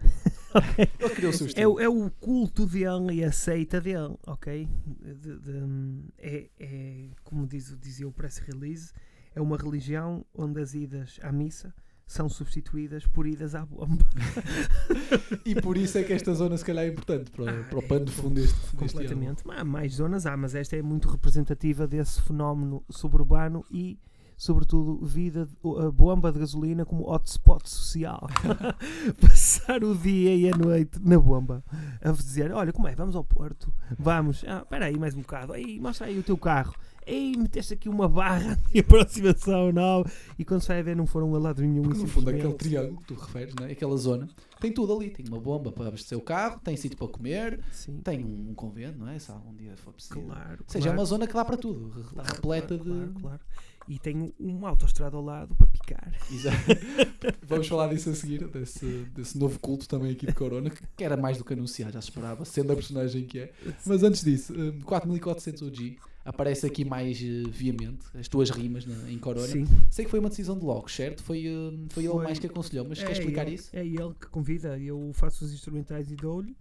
ok? Ele criou é, é o culto dele e a seita dele, ok? De- de- é, é, como diz, dizia o press release, é uma religião onde as idas à missa são substituídas por idas à bomba. E por isso é que esta zona se calhar é importante para, Ah, para o pano de fundo deste, deste. Completamente. Há mais zonas, há, mas esta é muito representativa desse fenómeno suburbano e, sobretudo, vida, a bomba de gasolina como hotspot social. Passar o dia e a noite na bomba a dizer: Olha, como é? Vamos ao Porto, vamos. Ah, espera aí, mais um bocado. Aí, mostra aí o teu carro. Ei, meteste aqui uma barra de aproximação nova. E quando se vai a ver, não foram a lado nenhum. Porque no fundo aquele triângulo que tu referes, né? aquela zona, tem tudo ali. Tem uma bomba para abastecer o carro, tem sítio para comer, Sim. tem um convento, não é? Se algum dia for preciso. Claro, Ou seja, é uma zona que dá para tudo, re- Claro, repleta claro, de. claro, claro. E tem uma autoestrada ao lado para picar. Exato. Vamos falar disso a seguir, desse, desse novo culto também aqui de Corona, que era mais do que anunciar, já se esperava, sendo a personagem que é. Mas antes disso, hum, 4400 OG aparece aqui mais eh, viamente, as tuas rimas na- em Corona. Sim. Sei que foi uma decisão de logo, certo? Foi, hum, foi ele Foi- mais que aconselhou, mas é quer explicar ele, isso? É ele que convida, eu faço os instrumentais e dou-lhe,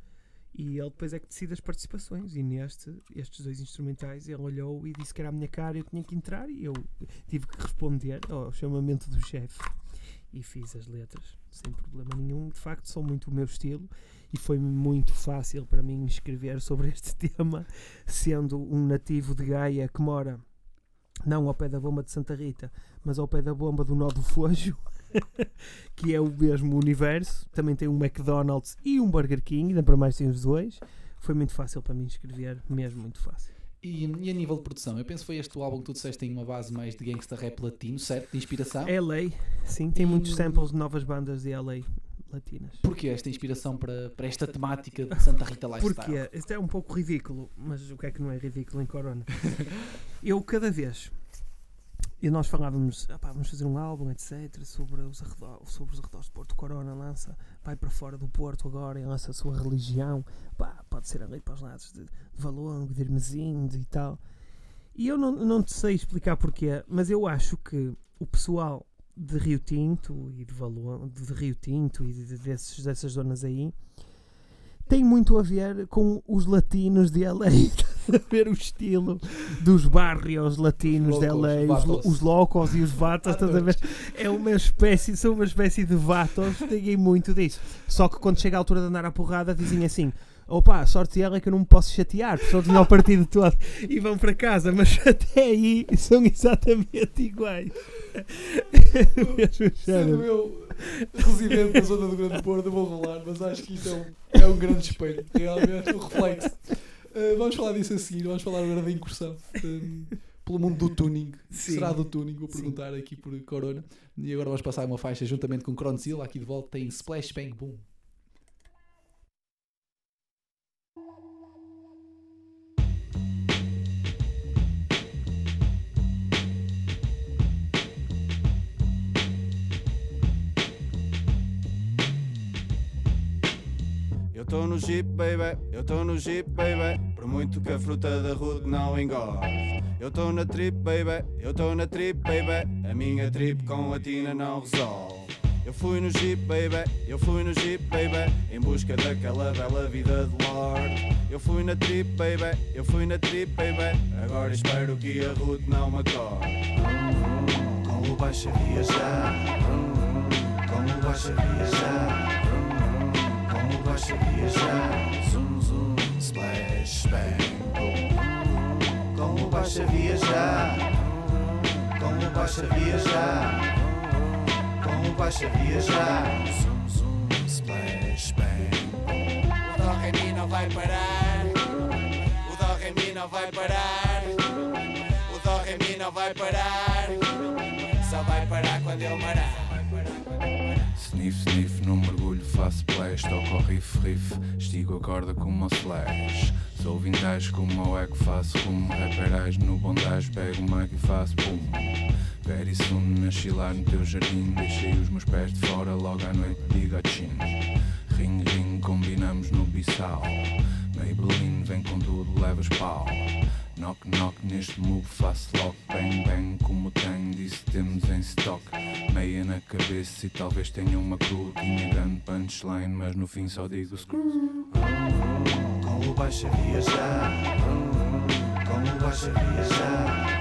e ele depois é que decide as participações. E neste, estes dois instrumentais, ele olhou e disse que era a minha cara, eu tinha que entrar, e eu tive que responder ao chamamento do chefe. E fiz as letras, sem problema nenhum. De facto, são muito o meu estilo, e foi muito fácil para mim escrever sobre este tema, sendo um nativo de Gaia que mora não ao pé da bomba de Santa Rita, mas ao pé da bomba do Nó do Fojo, que é o mesmo universo. Também tem um McDonald's e um Burger King, ainda para mais tem os dois. Foi muito fácil para mim escrever, mesmo muito fácil. E, e a nível de produção, eu penso que foi este o álbum que tu disseste tem uma base mais de gangsta rap latino, certo? De inspiração. LA, sim, tem E muitos samples de novas bandas de LA latinas. Porquê esta inspiração para, para esta temática de Santa Rita Lifestyle? Porque isto é um pouco ridículo, mas o que é que não é ridículo em Corona? Eu cada vez e nós falávamos, "Ah pá, vamos fazer um álbum, etc, sobre os, arredores, sobre os arredores de Porto Corona, lança, vai para fora do Porto agora e lança a sua religião, pá, pode ser ali para os lados de, de Valongo, de Hermesinde e tal. E eu não, não te sei explicar porquê, mas eu acho que o pessoal de Rio Tinto e de Valongo, de Rio Tinto e de, desses, dessas zonas aí, tem muito a ver com os latinos de LA. A ver o estilo dos barrios latinos Os de LA, os, os locos e os vatos, estás a ver? É uma espécie, são uma espécie de vatos, tem muito disso. Só que quando chega a altura de andar à porrada, dizem assim: opa, sorte ela é que eu não me posso chatear, porque só tinha o partido todo e vão para casa, mas até aí são exatamente iguais. Mesmo Sendo eu residente da zona do Grande Porto, eu vou rolar, mas acho que isto é um, é um grande espelho, realmente, um reflexo. Uh, vamos falar disso a seguir, vamos falar agora da incursão um, pelo mundo do tuning. Sim. Será do tuning? Vou Sim. perguntar aqui por Corona. E agora vamos passar uma faixa juntamente com Chronzilla, aqui de volta tem Splash Bang Boom. Eu tô no jeep, baby, eu tô no jeep, baby. Por muito que a fruta da rude não engorde. Eu tô na trip, baby, eu tô na trip, baby. A minha trip com a tina não resolve. Eu fui no jeep, baby, eu fui no jeep, baby. Em busca daquela bela vida de Lord. Eu fui na trip, baby, eu fui na trip, baby. Agora espero que a rude não me acorde. Com o baixo a viajar, com o baixo a viajar. Como vais a viajar? Zum zum, splash bang boom. Como vais a viajar? Como vais a viajar? Como vais a viajar? Zum zum, splash bang boom. O dó ré não vai parar. O dó ré não vai parar. O dó ré não vai parar. Só vai parar quando eu marar. Sniff, sniff, no mergulho, faço splash, toco riff, riff, estigo a corda como o slash. Sou vintage como o eco, faço rumo, raperais no bondage, pego o mic e faço pum. Very soon, a chilar no teu jardim, deixei os meus pés de fora, logo à noite digo a chin. Ring, ring, combinamos no bissau. Maybelline vem com tudo, levas pau. Knock knock neste move faço lock Bang bang como tenho disse temos em stock. Meia na cabeça e talvez tenha uma crew Tinha grande punchline mas no fim só digo screw. Com o baixo a viajar Com o baixo a viajar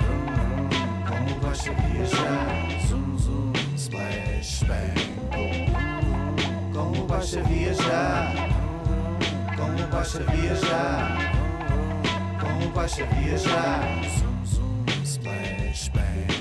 Com o baixo a viajar. Zoom Splash bang Com o baixo a viajar Com o baixo a viajar Com o baixo a viajar. Zoom zoom Splash bang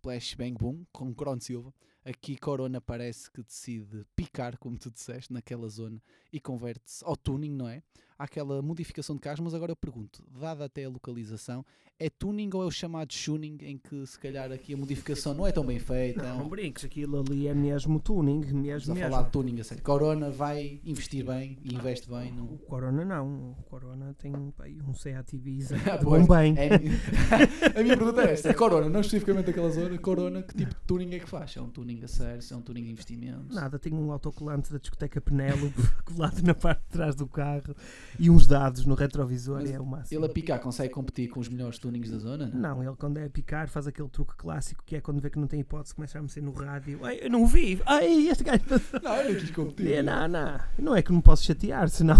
Splash Bang Boom com Cron Silva. Aqui Corona parece que decide picar, como tu disseste, naquela zona e converte-se ao tuning, não é? Aquela modificação de carros, mas agora eu pergunto, dada até a localização, é tuning ou é o chamado tuning em que se calhar aqui a modificação não é tão bem feita? Não, é não brinques, aquilo ali é mesmo tuning, mesmo Estamos a mesmo. falar de tuning a sério. Corona vai investir bem e investe bem no. O Corona não, o Corona tem aí um Seat Ibiza Ah, pois. bem. É- a minha pergunta é esta: a Corona, não especificamente aquela zona, Corona, que tipo de tuning é que faz? É um tuning a sério? É um tuning de investimento? Nada, tem um autocolante da discoteca Penélope colado na parte de trás do carro e uns dados no retrovisor Mas é o máximo. Ele a picar consegue competir com os melhores tunings da zona? Não, ele quando é a picar faz aquele truque clássico que é quando vê que não tem hipótese, começa a mexer no rádio. Ai, eu não vi! Ai, este gajo. Não, eu não quis competir. É, não, não. Não é que não posso chatear, senão.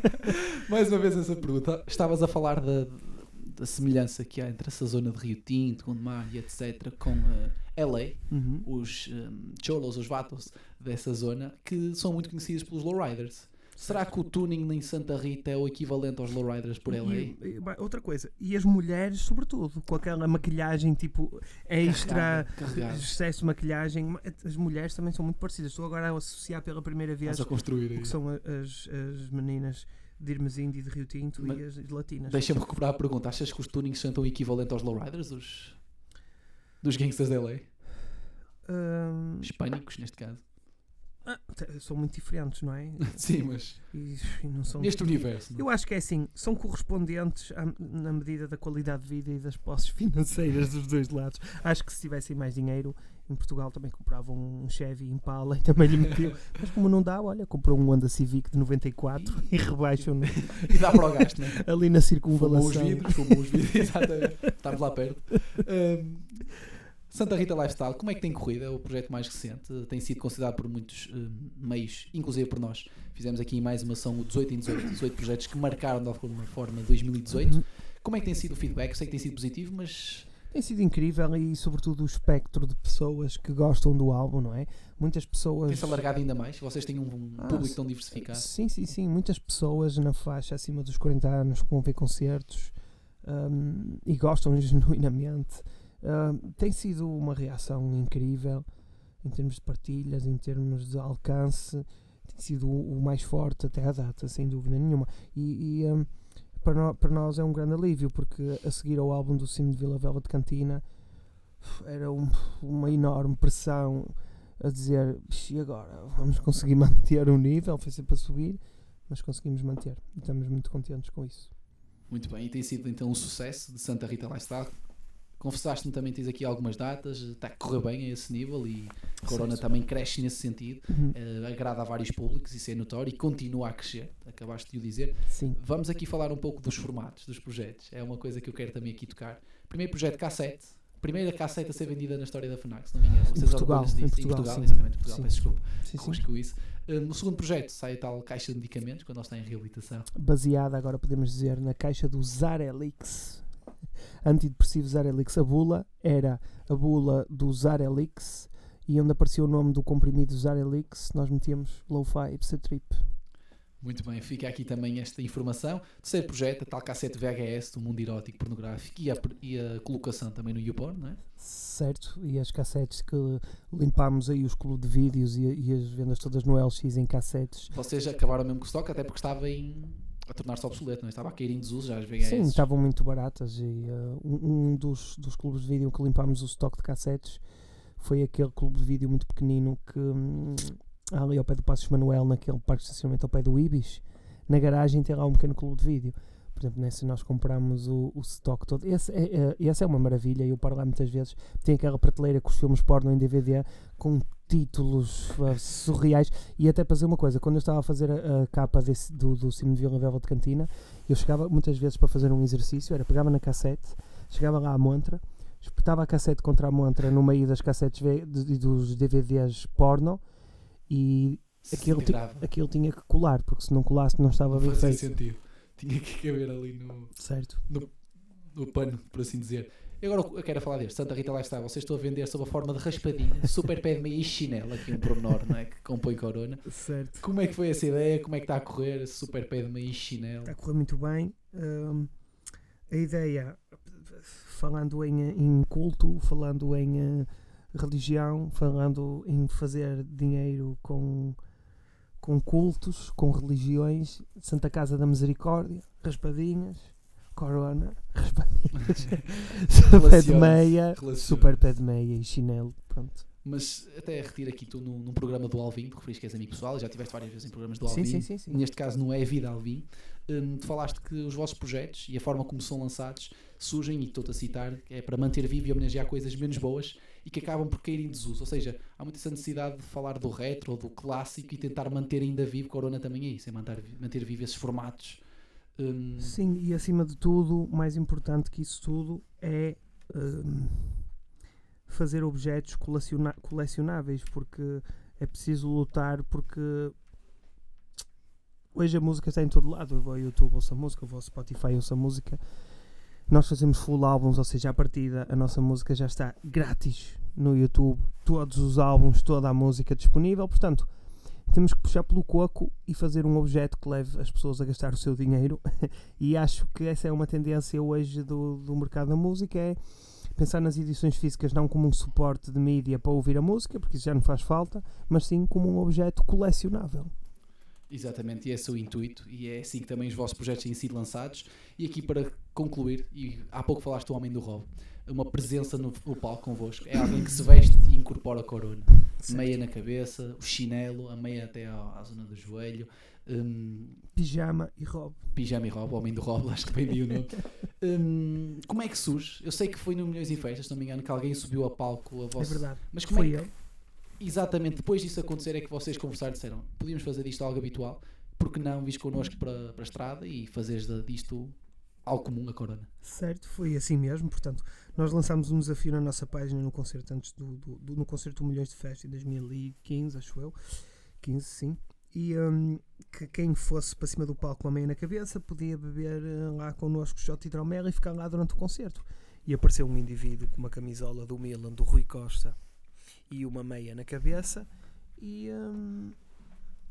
Mais uma vez essa pergunta. Estavas a falar da, da semelhança que há entre essa zona de Rio Tinto, Gondomar e etc. com eh, LA, Uhum. os um, cholos, os vatos dessa zona, que são muito conhecidos pelos lowriders. Será que o tuning em Santa Rita é o equivalente aos lowriders por LA? E, e, bem, outra coisa, e as mulheres, sobretudo, com aquela maquilhagem tipo extra, Carregada, carregada. excesso de maquilhagem, ma- as mulheres também são muito parecidas. Estou agora a associar pela primeira vez a construir aí. que são as, as meninas de Irmesinda e de Rio Tinto Mas e as latinas. Deixa-me recuperar a pergunta. Achas que os tunings são então equivalentes aos lowriders dos, dos gangsters de LA? Hum, Hispânicos, neste caso. Ah, são muito diferentes, não é? Sim, mas E- e não são- neste universo. não é? Eu acho que é assim, são correspondentes à- na medida da qualidade de vida e das posses financeiras dos dois lados. Acho que se tivessem mais dinheiro, em Portugal também compravam um Chevy Impala e também lhe metiam. Mas como não dá, olha, comprou um Honda Civic de 94 e rebaixam E dá para o gasto, é? ali na Fumou os circunvalação. vidros, fumou os vidros, exatamente. Estamos lá perto. Ahm, Santa Rita Lifestyle, como é que tem corrido? É o projeto mais recente, tem sido considerado por muitos ahm, meios, inclusive por nós. Fizemos aqui mais uma ação, o 18 em 18, 18 projetos que marcaram de alguma forma 2018. Uhum. Como é que tem sido o feedback? Sei que tem sido positivo, mas Tem sido incrível e, sobretudo, o espectro de pessoas que gostam do álbum, não é? Muitas pessoas. tem-se alargado ainda mais. Vocês têm um Ah, público tão diversificado. Sim, sim, sim. Muitas pessoas na faixa acima dos 40 anos que vão ver concertos hum, e gostam genuinamente. Hum, tem sido uma reação incrível em termos de partilhas, em termos de alcance. Tem sido o, o mais forte até à data, sem dúvida nenhuma. E, e, hum, para, nó- para nós é um grande alívio, porque a seguir ao álbum do Cimo de Vila Velva de Cantina era um- uma enorme pressão a dizer "Ixi, e agora vamos conseguir manter o nível, foi sempre a subir, mas conseguimos manter e estamos muito contentes com isso. Muito bem, e tem sido então um sucesso de Santa Rita Lifestyle. Confessaste-me também, tens aqui algumas datas, está a correr bem a esse nível e Corona Sim. também cresce nesse sentido, Uhum. eh, agrada a vários públicos, isso é notório e continua a crescer, acabaste de o dizer. Sim. Vamos aqui falar um pouco dos formatos, dos projetos, é uma coisa que eu quero também aqui tocar. Primeiro projeto K7, primeira K7 a ser vendida na história da FNAC, se não me engano. Em Vocês Portugal, orgulham-se em disso? Portugal, sim. exatamente, Portugal, Sim. peço desculpa. Sim, sim. Consigo isso. Eh, no segundo projeto sai a tal caixa de medicamentos, quando nós está em reabilitação. Baseada, agora podemos dizer, na caixa do Zarelix. Antidepressivo Zarelix. A bula era a bula do Zarelix e onde aparecia o nome do comprimido Zarelix, nós metíamos Lo-Fi Trip. Muito bem, fica aqui também esta informação. Terceiro projeto, a tal cassete VHS do mundo erótico pornográfico e a, e a colocação também no YouPorn, não é? Certo, e as cassetes que limpámos aí os clubes de vídeos e, e, as vendas todas no LX em cassetes. Vocês acabaram mesmo com o estoque, até porque estava em, a tornar-se obsoleto, não é? Estava a cair em desuso já as VHS. Sim, estavam muito baratas e uh, um, um dos, dos clubes de vídeo que limpámos o estoque de cassetes foi aquele clube de vídeo muito pequenino que... Hum, ali ao pé do Passos Manuel, naquele parque de estacionamento ao pé do Ibis, na garagem tem lá um pequeno clube de vídeo. Por exemplo, nesse nós compramos o, o stock todo. Esse é, é, essa é uma maravilha. Eu paro lá muitas vezes. Tem aquela prateleira com os filmes porno em DVD com títulos uh, surreais. E até para dizer uma coisa: quando eu estava a fazer a, a capa desse, do, do Cimo de Vila de Cantina, eu chegava muitas vezes para fazer um exercício. Era pegava na cassete, chegava lá à montra, espetava a cassete contra a montra no meio das cassetes e dos DVDs porno e aquilo, ti, aquilo tinha que colar, porque se não colasse não estava bem feito. sentido. Tinha que caber ali no, certo. no, no pano, por assim dizer. Agora eu quero falar deste. Santa Rita Lifestyle, vocês estão a vender sob a forma de raspadinha, super pé de meia e chinela, aqui um pormenor, não é? Que compõe corona. Certo. Como é que foi essa ideia? Como é que está a correr esse super pé de meia e chinela? Está a correr muito bem. Um, a ideia, falando em, em culto, falando em uh, religião, falando em fazer dinheiro com, com cultos, com religiões, Santa Casa da Misericórdia, raspadinhas, corona, raspadinhas, pé de meia, super pé de meia e chinelo, pronto. Mas até retiro aqui tu num, num programa do Alvin, porque referiste que és amigo pessoal, já estiveste várias vezes em programas do Alvin. Sim, sim, sim, Neste caso não é Vida Alvin. Um, tu falaste que os vossos projetos e a forma como são lançados surgem, e estou-te a citar, é para manter vivo e homenagear coisas menos boas e que acabam por cair em desuso. Ou seja, há muita essa necessidade de falar do retro do clássico e tentar manter ainda vivo. Corona também é isso, é manter, manter vivo esses formatos. Um... Sim, e acima de tudo, mais importante que isso tudo é. Um fazer objetos colecionáveis, porque é preciso lutar, porque hoje a música está em todo lado. Eu vou ao YouTube, ouço a música, eu vou ao Spotify, ouço a música. Nós fazemos full álbuns, ou seja, à partida a nossa música já está grátis no YouTube, todos os álbuns, toda a música disponível. Portanto, temos que puxar pelo coco e fazer um objeto que leve as pessoas a gastar o seu dinheiro. e acho que essa é uma tendência hoje do, do mercado da música. É pensar nas edições físicas não como um suporte de mídia para ouvir a música, porque isso já não faz falta, mas sim como um objeto colecionável. Exatamente, e esse é o intuito, e é assim que também os vossos projetos têm sido lançados. E aqui para concluir, e há pouco falaste do Homem do Rob, uma presença no, no palco convosco, é alguém que se veste e incorpora a corona. Certo. Meia na cabeça, o chinelo, a meia até à, à zona do joelho. Um, pijama e Rob. Pijama e Rob, Homem do Rob, acho que bem o nome. Um, como é que surge? Eu sei que foi no Milhões e Festas, se não me engano, que alguém subiu a palco a vossa. É verdade. Mas como foi é que, ele. Exatamente, depois disso acontecer é que vocês conversaram e disseram podíamos fazer disto algo habitual, porque não vis connosco para, para a estrada e fazeres disto algo comum a Corona? Certo, foi assim mesmo. Portanto, nós lançámos um desafio na nossa página no concerto antes do, do, do no concerto do Milhões de Festas em 2015, acho eu. 15, sim e um, que quem fosse para cima do palco com a meia na cabeça podia beber uh, lá connosco shot hidromel e ficar lá durante o concerto. E apareceu um indivíduo com uma camisola do Milan, do Rui Costa, e uma meia na cabeça, e um,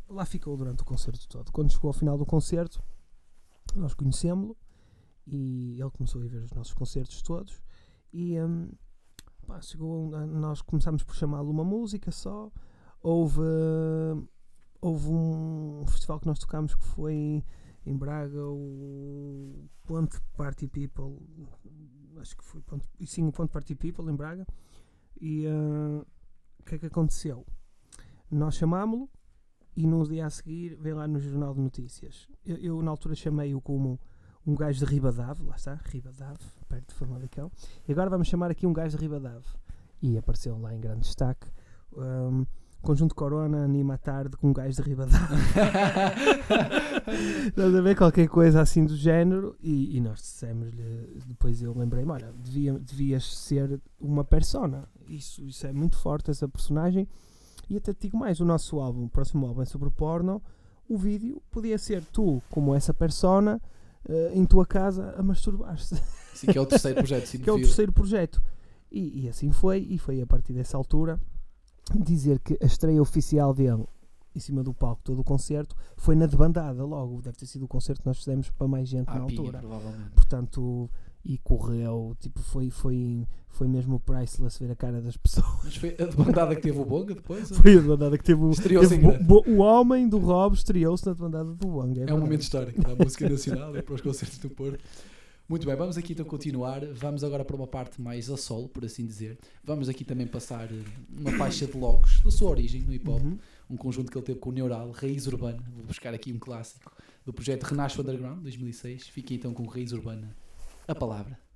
lá ficou durante o concerto todo. Quando chegou ao final do concerto, nós conhecemos-lo e ele começou a ver os nossos concertos todos. E um, pá, chegou, nós começámos por chamá-lo uma música só. Houve. Houve um festival que nós tocámos que foi em Braga, o Ponte Party People, acho que foi Ponte, sim, o Ponte Party People em Braga. E uh, que é que aconteceu? Nós chamámos-lo e no dia a seguir veio lá no Jornal de Notícias. Eu, eu na altura chamei-o como um gajo de Ribadave, lá está, Ribadave, perto de Famalicão. E agora vamos chamar aqui um gajo de Ribadave. E apareceu lá em grande destaque. Um, Conjunto Corona anima a tarde com um gajo de Ribadão. Estás a ver qualquer coisa assim do género e, e nós dissemos-lhe, depois eu lembrei-me, olha, devia, devias ser uma persona. Isso, isso é muito forte, essa personagem. E até te digo mais, o nosso álbum, o próximo álbum é sobre porno, o vídeo podia ser tu como essa persona eh, em tua casa a masturbar-se. Sim, que é o terceiro projeto que é o terceiro projeto. E, e assim foi, e foi a partir dessa altura dizer que a estreia oficial dele em cima do palco todo o concerto foi na debandada logo, deve ter sido o concerto que nós fizemos para mais gente À na pia, altura. provavelmente. Portanto, e correu, tipo, foi, foi, foi mesmo priceless ver a cara das pessoas. Mas foi a debandada que teve o Bonga depois? Foi a debandada que teve o, teve em o, o homem do Rob estreou-se na debandada do Wang. É um verdade. momento histórico da música nacional e para os concertos do Porto. Muito bem, vamos aqui então continuar. Vamos agora para uma parte mais a solo, por assim dizer. Vamos aqui também passar eh, uma faixa de logos da sua origem no hip hop, Uhum. um conjunto que ele teve com o Neural, Raiz Urbana. Vou buscar aqui um clássico do projeto Renasce Underground 2006. Fiquem então com Raiz Urbana. A palavra.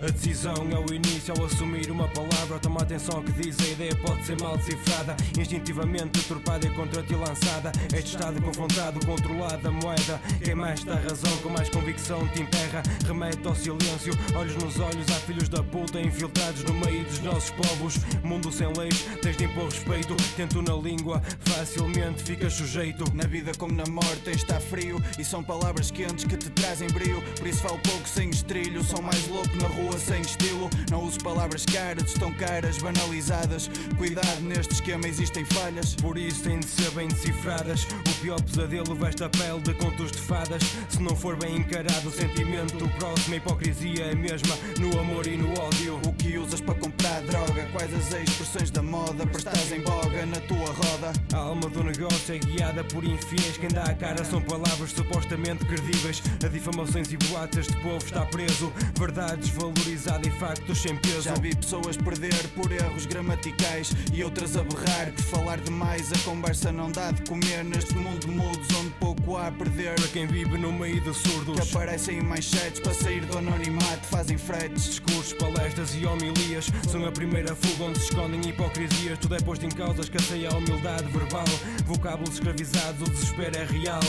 A decisão é o início ao assumir uma palavra. Toma atenção que diz a ideia pode ser mal decifrada. Instintivamente deturpada e contra ti lançada. Este estado confrontado, controlado a moeda. Quem mais dá razão, com mais convicção te emperra. Remete ao silêncio, olhos nos olhos. Há filhos da puta infiltrados no meio dos nossos povos. Mundo sem leis, tens de impor respeito. Tento na língua, facilmente ficas sujeito. Na vida como na morte está frio E são palavras quentes que te trazem brilho Por isso falo pouco sem estrilho Sou mais louco na rua sem estilo Não uso palavras caras, estão caras, banalizadas Cuidado neste esquema existem falhas Por isso têm de ser bem decifradas. O pior pesadelo veste pele de contos de fadas. Se não for bem encarado o sentimento próximo, a hipocrisia é a mesma no amor e no ódio. O que usas para comprar droga Quais as expressões da moda Para estás em boga na tua roda A alma do negócio é guiada por infiéis. Quem dá a cara são palavras supostamente credíveis. A difamações e boatos, este povo está preso. Verdade desvalorizada e factos sem peso. Já vi pessoas perder por erros gramaticais e outras a berrar por falar demais. A conversa não dá de comer neste mundo de mudos onde pouco há a perder. Para quem vive no meio de surdos, Que aparecem em manchetes para sair do anonimato, fazem fretes. discursos, palestras e homilias são a primeira fuga onde se escondem hipocrisias. Tudo é posto em causa, escasseia a humildade verbal. Vocábulos escravizados, o desespero é real.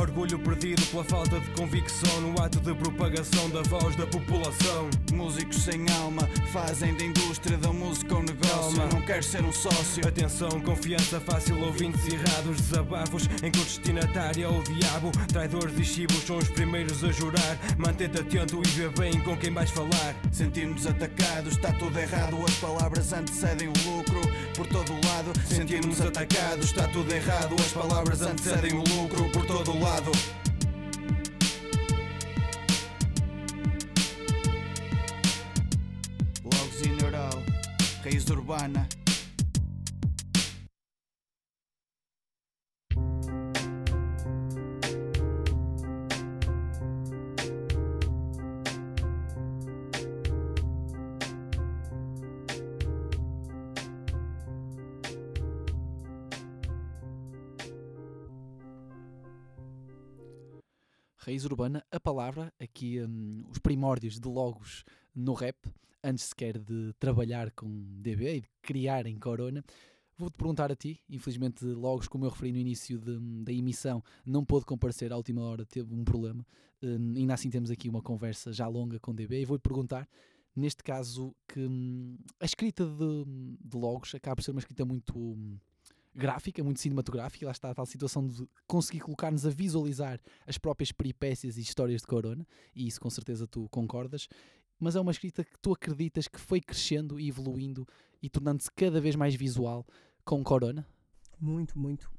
Orgulho perdido pela falta de convicção no ato de propagação da voz da população. Músicos sem alma fazem da indústria da música um negócio. Calma. Não quero ser um sócio. Atenção, confiança fácil, ouvintes errados, desabafos em que o destinatário é o diabo. Traidores e chibos são os primeiros a jurar. Mantente atento e vê bem com quem vais falar. Sentimos atacados, está tudo errado. As palavras antecedem o lucro por todo o lado. Sentimos atacados, está tudo errado. As palavras antecedem o lucro por todo o lado. Urbana. Raiz Urbana, a palavra, aqui hum, os primórdios de logos no rap, antes sequer de trabalhar com DB e de criar em Corona. Vou-te perguntar a ti, infelizmente logos, como eu referi no início de- da emissão, não pôde comparecer à última hora, teve um problema. Hum, ainda assim temos aqui uma conversa já longa com DB e vou-te perguntar, neste caso, que hum, a escrita de, de logos acaba por ser uma escrita muito hum, gráfica, muito cinematográfica, lá está a tal situação de conseguir colocar-nos a visualizar as próprias peripécias e histórias de Corona, e isso com certeza tu concordas, mas é uma escrita que tu acreditas que foi crescendo e evoluindo e tornando-se cada vez mais visual com Corona? Muito, muito.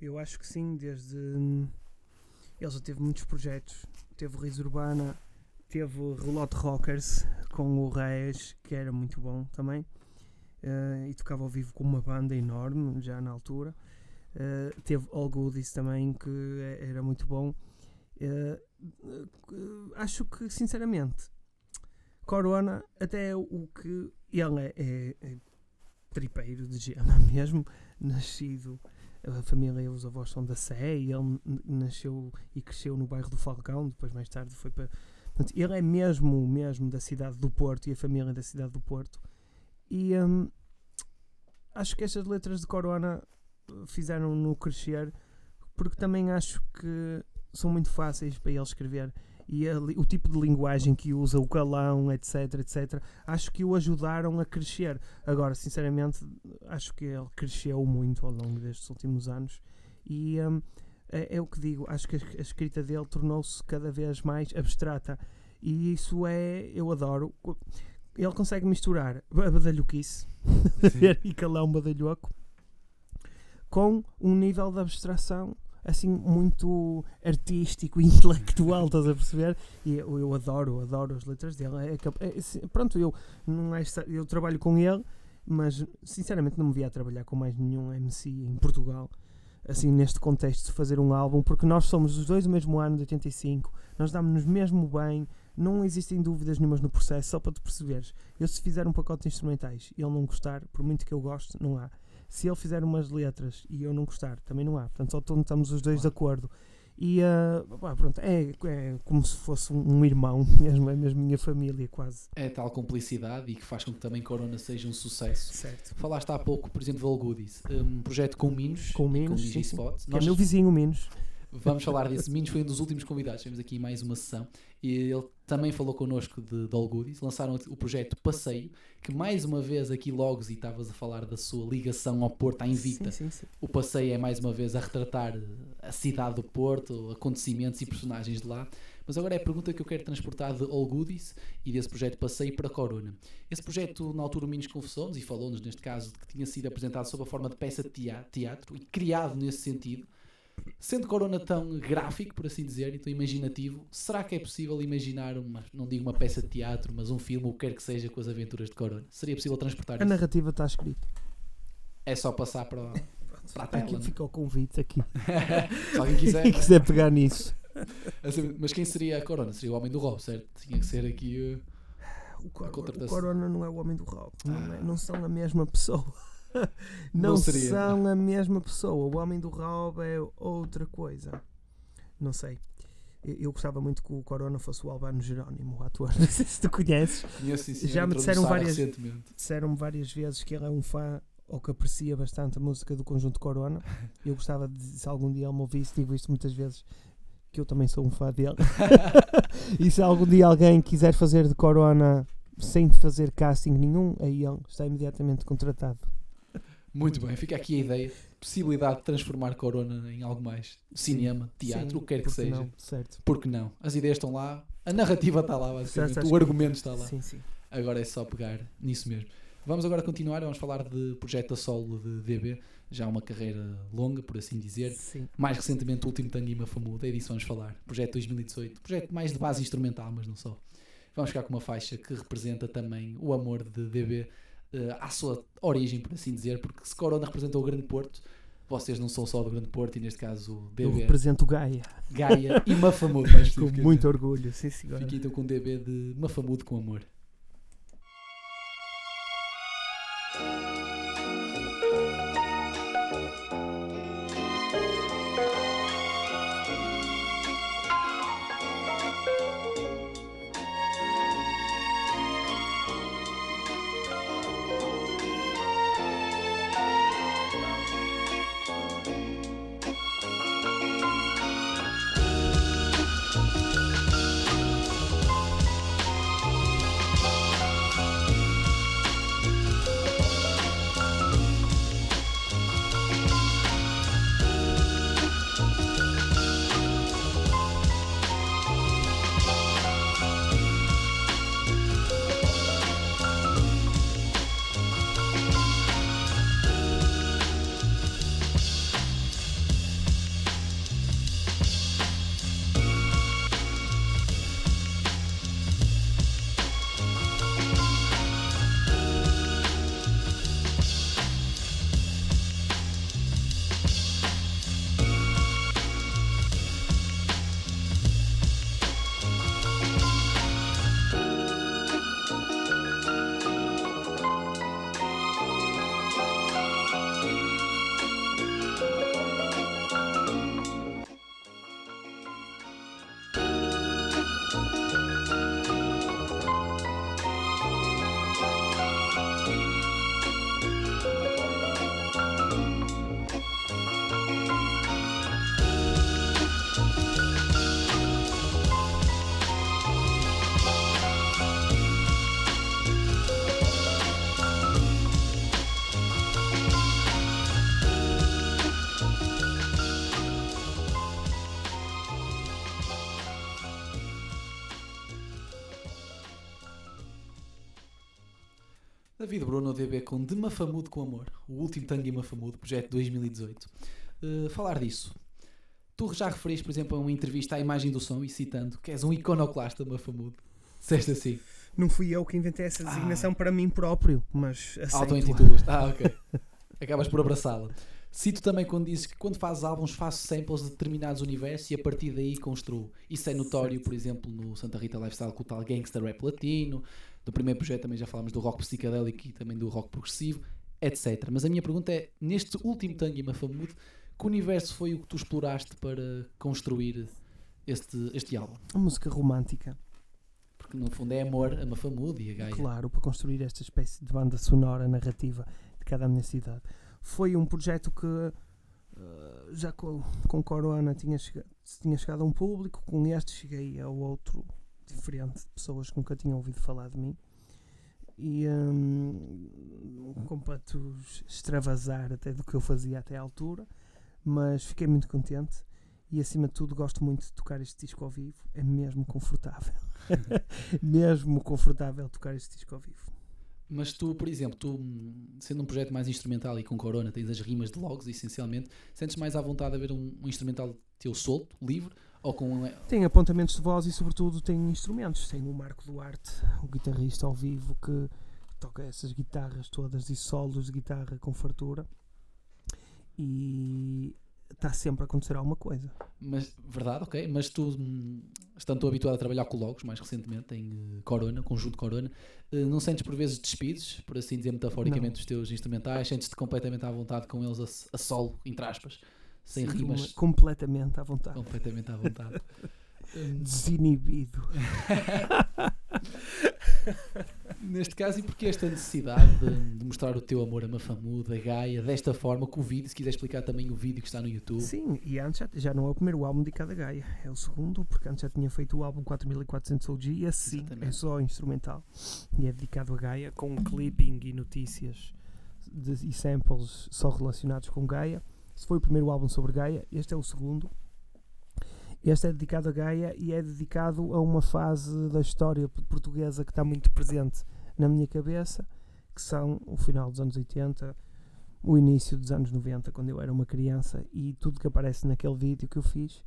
Eu acho que sim, desde. hum, Ele já teve muitos projetos. Teve Riz Urbana, teve Relote Rockers com o Reis, que era muito bom também. eh, e tocava ao vivo com uma banda enorme, já na altura. Eh, teve All Goodies também, que é- era muito bom. Eh, acho que, sinceramente, Corona, até o que ele é, é- é tripeiro de gema mesmo, nascido, a família e os avós são da Sé e ele nasceu e cresceu no bairro do Falcão, depois mais tarde foi para... Ele é mesmo, mesmo da cidade do Porto e a família é da cidade do Porto. E hum, acho que estas letras de Corona fizeram-no crescer, porque também acho que são muito fáceis para ele escrever e a o tipo de linguagem que usa, o calão, etc, etc, acho que o ajudaram a crescer. Agora, sinceramente, acho que ele cresceu muito ao longo destes últimos anos e hum, é, é o que digo, acho que a, escrita dele tornou-se cada vez mais abstrata e isso é, eu adoro. Ele consegue misturar a badalhoquice e calão badalhoco com um nível de abstração assim muito artístico e intelectual, estás a perceber? E eu, eu adoro, adoro as letras dele. É é, pronto, eu não é eu trabalho com ele, mas sinceramente não me via a trabalhar com mais nenhum MC em Portugal. Assim, neste contexto de fazer um álbum, porque nós somos os dois do mesmo ano, de 85, nós damos-nos mesmo bem, não existem dúvidas nenhumas no processo, só para te perceberes. Eu, se fizer um pacote de instrumentais e ele não gostar, por muito que eu goste, não há. Se ele fizer umas letras e eu não gostar, também não há. Portanto, só estamos os dois de acordo. E pá, pronto, é, é como se fosse um irmão, mesmo, é mesmo minha família, quase. É tal cumplicidade e que faz com que também Corona seja um sucesso. Certo. Falaste há pouco, por exemplo, do All Goodies, um projeto com Minos, Com Minos, com sim, sim. Digispot. Que é meu vizinho, Minos. Vamos falar desse. Minos foi um dos últimos convidados. Temos aqui mais uma sessão. E ele também falou connosco de, de All Goodies. Lançaram o projeto Passeio, que mais uma vez aqui logo, e estavas a falar da sua ligação ao Porto, à Invita. Sim, sim, sim. O Passeio é mais uma vez a retratar a cidade do Porto, acontecimentos e personagens de lá. Mas agora é a pergunta que eu quero transportar de All Goodies e desse projeto Passeio para Corona. Esse projeto, na altura, o Minos confessou-nos e falou-nos, neste caso, de que tinha sido apresentado sob a forma de peça de tea- teatro e criado nesse sentido. Sendo Corona tão gráfico, por assim dizer, e tão imaginativo, será que é possível imaginar uma, não digo uma peça de teatro, mas um filme, o que quer que seja, com as aventuras de Corona? Seria possível transportar A isso? narrativa está escrita. É só passar para, para a tela. Aqui é? fica o convite aqui. Se alguém quiser. Quem quiser pegar nisso. Assim, Mas quem seria a Corona? Seria o homem do Rob, certo? Tinha que ser aqui uh, O, a Cor- o contratação. Corona não é o homem do Rob. Não, é- não são a mesma pessoa. não Não são a mesma pessoa. O homem do Rob é outra coisa. Não sei. Eu, eu gostava muito que o Corona fosse o Albano Jerónimo, o ator. Não sei se tu conheces. Conheço, sim, senhor. Já me disseram várias, disseram várias vezes que ele é um fã ou que aprecia bastante a música do conjunto Corona. Eu gostava de, se algum dia ele me ouvisse, digo isto muitas vezes, que eu também sou um fã dele. e se algum dia alguém quiser fazer de Corona sem fazer casting nenhum, aí ele está imediatamente contratado. Muito bem, fica aqui a ideia. Possibilidade de transformar Corona em algo mais. Cinema, teatro, Sim, o que quer que seja. não, certo. Porque não? As ideias estão lá, a narrativa está lá, basicamente. está O argumento está lá. Sim, sim. Agora é só pegar nisso mesmo. Vamos agora continuar, vamos falar de projeto a solo de DB, já uma carreira longa, por assim dizer. Sim. Mais recentemente o último Tanguima é disso que vamos falar. Projeto 2018, projeto mais de base instrumental, mas não só. Vamos ficar com uma faixa que representa também o amor de DB eh, à sua origem, por assim dizer, porque se Corona representa o Grande Porto, vocês não são só do Grande Porto e neste caso o Eu DB. represento Gaia. Gaia e Mafamudo, Com muito orgulho, sim. Fiquem então com o DB de Mafamudo com amor. David Bruno, DB com De Mafamudo com Amor, o último tango em Mafamudo, projeto 2018. Uh, falar disso. Tu já referiste, por exemplo, a uma entrevista à imagem do som e citando que és um iconoclasta Mafamudo. Disseste assim. Não fui eu que inventei essa designação para mim próprio, mas. Auto-intitulas. Ah, ok. Acabas por abraçá-la. Cito também quando dizes que quando fazes álbuns faço samples de determinados universos e a partir daí construo. Isso é notório, por exemplo, no Santa Rita Lifestyle com o tal Gangster Rap Latino. Do primeiro projeto também já falámos do rock psicadélico e também do rock progressivo, etc. Mas a minha pergunta é, neste último Tangue Mafamude, que universo foi o que tu exploraste para construir este, este álbum? A música romântica. Porque no fundo é amor a Mafamude e a Gaia. Claro, para construir esta espécie de banda sonora narrativa de cada minha cidade. Foi um projeto que uh, já com, com Corona tinha chegado, tinha chegado a um público, com este cheguei a outro diferente de pessoas que nunca tinham ouvido falar de mim e um, um completo extravasar até do que eu fazia até à altura, mas fiquei muito contente e acima de tudo gosto muito de tocar este disco ao vivo, é mesmo confortável. mesmo confortável tocar este disco ao vivo. Mas tu, por exemplo, tu sendo um projeto mais instrumental e com Corona, tens as rimas de logs essencialmente, sentes mais à vontade a ver um, um instrumental teu solto, livre, ou com... Tem apontamentos de voz e sobretudo tem instrumentos. Tem o Marco Duarte, o guitarrista ao vivo que toca essas guitarras todas e solos de guitarra com fartura. E está sempre a acontecer alguma coisa. Mas, verdade, ok. Mas tu, estando tu habituado a trabalhar com logos, mais recentemente, em Corona, conjunto Corona, eh, não sentes por vezes despidos, por assim dizer metaforicamente, não. os teus instrumentais? Sentes-te completamente à vontade com eles a, a solo, entre aspas? Sem rimas. Completamente à vontade. Completamente à vontade. Desinibido. Neste caso, e porquê esta necessidade de, de, mostrar o teu amor a Mafamuda, a Gaia, desta forma, com o vídeo, se quiser explicar também o vídeo que está no YouTube. Sim, e antes já, já não é o primeiro álbum dedicado a Gaia, é o segundo, porque antes já tinha feito o álbum 4400 OG e assim Exatamente. é só instrumental. E é dedicado a Gaia, com clipping e notícias de, e samples só relacionados com Gaia. Esse foi o primeiro álbum sobre Gaia, este é o segundo. Este é dedicado a Gaia e é dedicado a uma fase da história portuguesa que está muito presente na minha cabeça, que são o final dos anos 80, o início dos anos 90, quando eu era uma criança, e tudo que aparece naquele vídeo que eu fiz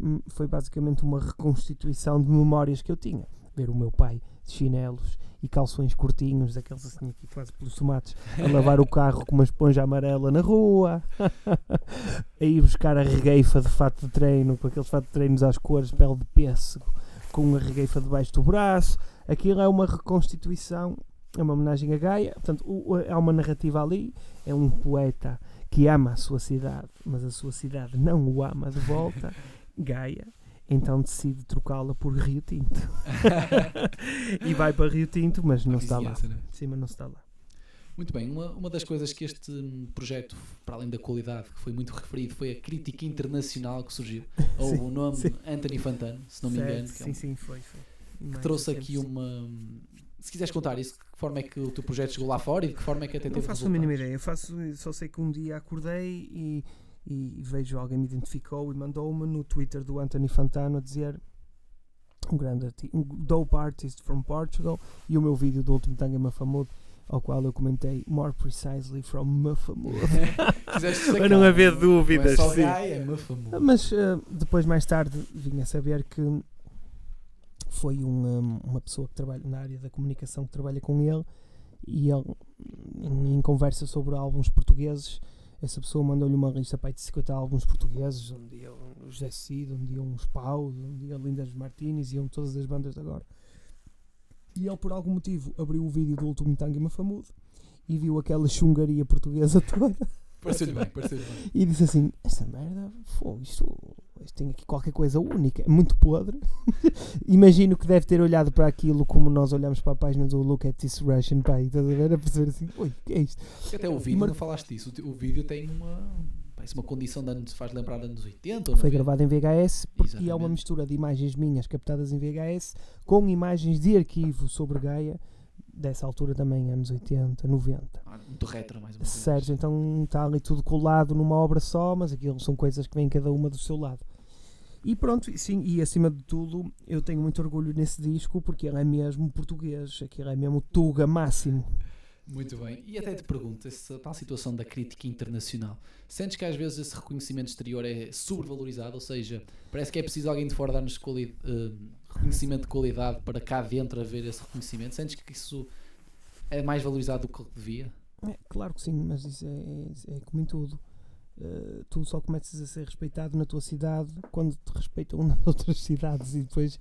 hum, foi basicamente uma reconstituição de memórias que eu tinha. Ver o meu pai de chinelos e calções curtinhos, daqueles assim aqui quase pelos tomates, a lavar o carro com uma esponja amarela na rua, a ir buscar a regueifa de fato de treino, com aqueles fato de treinos às cores, pele de pêssego, com a regueifa debaixo do braço. Aquilo é uma reconstituição, é uma homenagem a Gaia. Portanto, o, há uma narrativa ali, é um poeta que ama a sua cidade, mas a sua cidade não o ama de volta. Gaia então decide trocá-la por Rio Tinto. e vai para Rio Tinto, mas não está lá. Né? Sim, mas não está lá. Muito bem, uma, uma das coisas que este projeto, para além da qualidade, que foi muito referido, foi a crítica internacional que surgiu. Ou o nome sim. Anthony Fantano, se não me engano. Que sim, é um, sim, foi. foi. Que trouxe aqui uma. Se quiseres contar isso, de que forma é que o teu projeto chegou lá fora e de que forma é que até teve Não faço a mínima ideia. Eu faço, só sei que um dia acordei e e vejo alguém me identificou e mandou-me no Twitter do Anthony Fantano a dizer um grande artista, um dope artist from Portugal. E o meu vídeo do último tango é Mafamudo ao qual eu comentei more precisely from Mafamudo para não haver dúvidas não é sim. é mas uh, depois mais tarde vim a saber que foi um, uma pessoa que trabalha na área da comunicação que trabalha com ele e ele em, em conversa sobre álbuns portugueses essa pessoa mandou-lhe uma lista para de 50 álbuns portugueses, um dia o José Cid, um dia uns Paus, um dia Lindas Martins, iam todas as bandas de agora. E ele, por algum motivo, abriu o vídeo do último Tangue Mafamudo e viu aquela chungaria portuguesa toda. Pareceu-lhe bem, pareceu bem. E disse assim: Essa merda, pô, isto isto tem aqui qualquer coisa única, é muito podre. Imagino que deve ter olhado para aquilo como nós olhamos para a página do Look at This Russian Pie, estás a ver? A perceber assim, oi, o que é isto? Até o vídeo, Mar... não falaste disso, o, vídeo tem uma. Parece uma condição de anos, faz lembrar anos 80 Foi gravado em VHS porque Exatamente. é uma mistura de imagens minhas captadas em VHS com imagens de arquivo sobre Gaia dessa altura também, anos 80, 90. Ah, muito retro, mais uma vez. Certo, então está ali tudo colado numa obra só, mas aquilo são coisas que vêm cada uma do seu lado. E pronto, sim, e acima de tudo, eu tenho muito orgulho nesse disco porque ele é mesmo português, aquilo é mesmo Tuga máximo. Muito bem. E até te pergunto, essa tal situação da crítica internacional, sentes que às vezes esse reconhecimento exterior é sobrevalorizado? Ou seja, parece que é preciso alguém de fora dar-nos eh, reconhecimento de qualidade para cá dentro haver esse reconhecimento? Sentes que isso é mais valorizado do que devia? É, claro que sim, mas isso é, é- é como em tudo. Uh, tu só começas a ser respeitado na tua cidade quando te respeitam nas outras cidades e depois,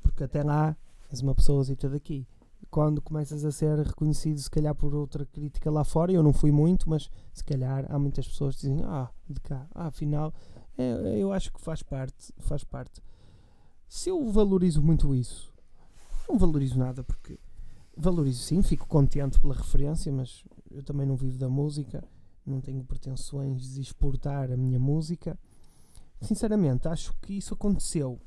porque até lá és uma pessoa daqui. Quando começas a ser reconhecido, se calhar por outra crítica lá fora, eu não fui muito, mas se calhar há muitas pessoas que dizem: Ah, de cá, ah, afinal, é, eu acho que faz parte. Faz parte. Se eu valorizo muito isso, não valorizo nada porque valorizo sim, fico contente pela referência, mas eu também não vivo da música, não tenho pretensões de exportar a minha música. Sinceramente, acho que isso aconteceu.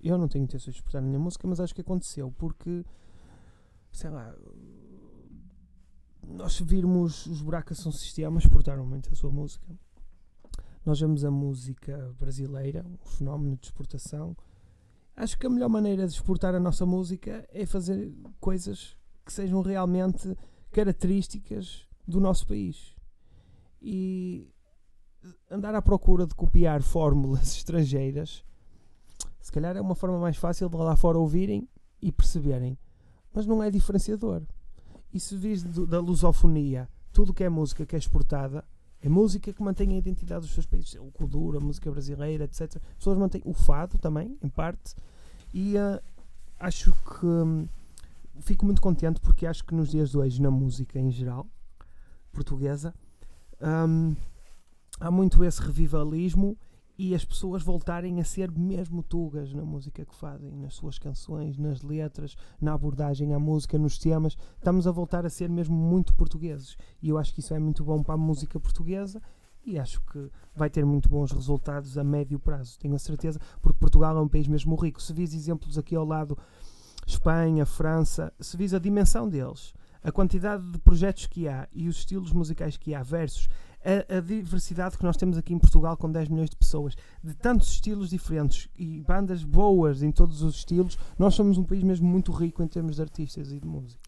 Eu não tenho intenções de exportar a minha música, mas acho que aconteceu porque, sei lá, nós virmos os buracos são sistemas, exportaram muito a sua música. Nós vemos a música brasileira, um fenómeno de exportação. Acho que a melhor maneira de exportar a nossa música é fazer coisas que sejam realmente características do nosso país. E andar à procura de copiar fórmulas estrangeiras, se calhar é uma forma mais fácil de lá fora ouvirem e perceberem, mas não é diferenciador. E se vis da lusofonia, tudo que é música que é exportada, é música que mantém a identidade dos seus países. O Kuduro, a música brasileira, etc. As pessoas mantêm o fado também, em parte. E uh, acho que hum, fico muito contente porque acho que nos dias de hoje, na música em geral, portuguesa, hum, há muito esse revivalismo e as pessoas voltarem a ser mesmo tugas na música que fazem, nas suas canções, nas letras, na abordagem à música, nos temas. Estamos a voltar a ser mesmo muito portugueses. E eu acho que isso é muito bom para a música portuguesa e acho que vai ter muito bons resultados a médio prazo, tenho a certeza, porque Portugal é um país mesmo rico. Se vis exemplos aqui ao lado, Espanha, França, se vis a dimensão deles, a quantidade de projetos que há e os estilos musicais que há versus a, a, diversidade que nós temos aqui em Portugal com 10 milhões de pessoas, de tantos estilos diferentes e bandas boas em todos os estilos, nós somos um país mesmo muito rico em termos de artistas e de música.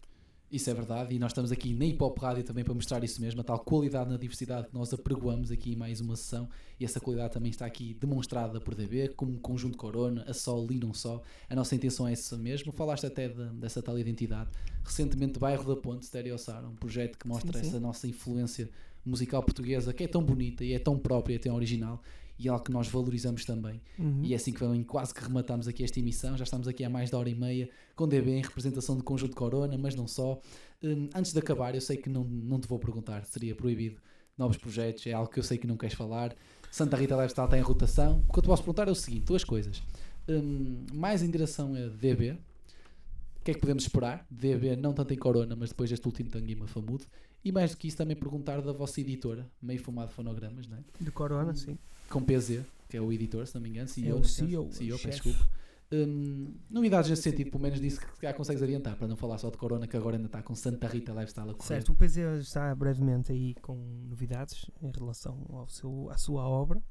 Isso é verdade, e nós estamos aqui na Hip Hop Rádio também para mostrar isso mesmo, a tal qualidade na diversidade que nós apregoamos aqui em mais uma sessão, e essa qualidade também está aqui demonstrada por DB, como conjunto Corona, a Sol e não só. A nossa intenção é essa mesmo. Falaste até de, dessa tal identidade. Recentemente, Bairro da Ponte, Stereo Sara, um projeto que mostra sim, sim. essa nossa influência musical portuguesa que é tão bonita e é tão própria, é tão original e é algo que nós valorizamos também. Uhum. E é assim que vamos, quase que rematamos aqui esta emissão. Já estamos aqui há mais de hora e meia com DB em representação do Conjunto Corona, mas não só. Um, antes de acabar, eu sei que não, não te vou perguntar, seria proibido novos projetos, é algo que eu sei que não queres falar. Santa Rita Lifestyle está em rotação. O que eu te posso perguntar é o seguinte: duas coisas. Um, mais em direção a DB, o que é que podemos esperar? DB, não tanto em Corona, mas depois deste último Tanguima Famudo. E mais do que isso, também perguntar da vossa editora, Meio Fumado Fonogramas, não é? De Corona, sim. Com PZ, que é o editor, se não me engano, CEO, é o CEO, CEO peço desculpa. Um, novidades nesse sentido, pelo menos disse que já consegues adiantar, para não falar só de Corona, que agora ainda está com Santa Rita Lifestyle a correr. Certo, o PZ está brevemente aí com novidades em relação ao seu, à sua obra.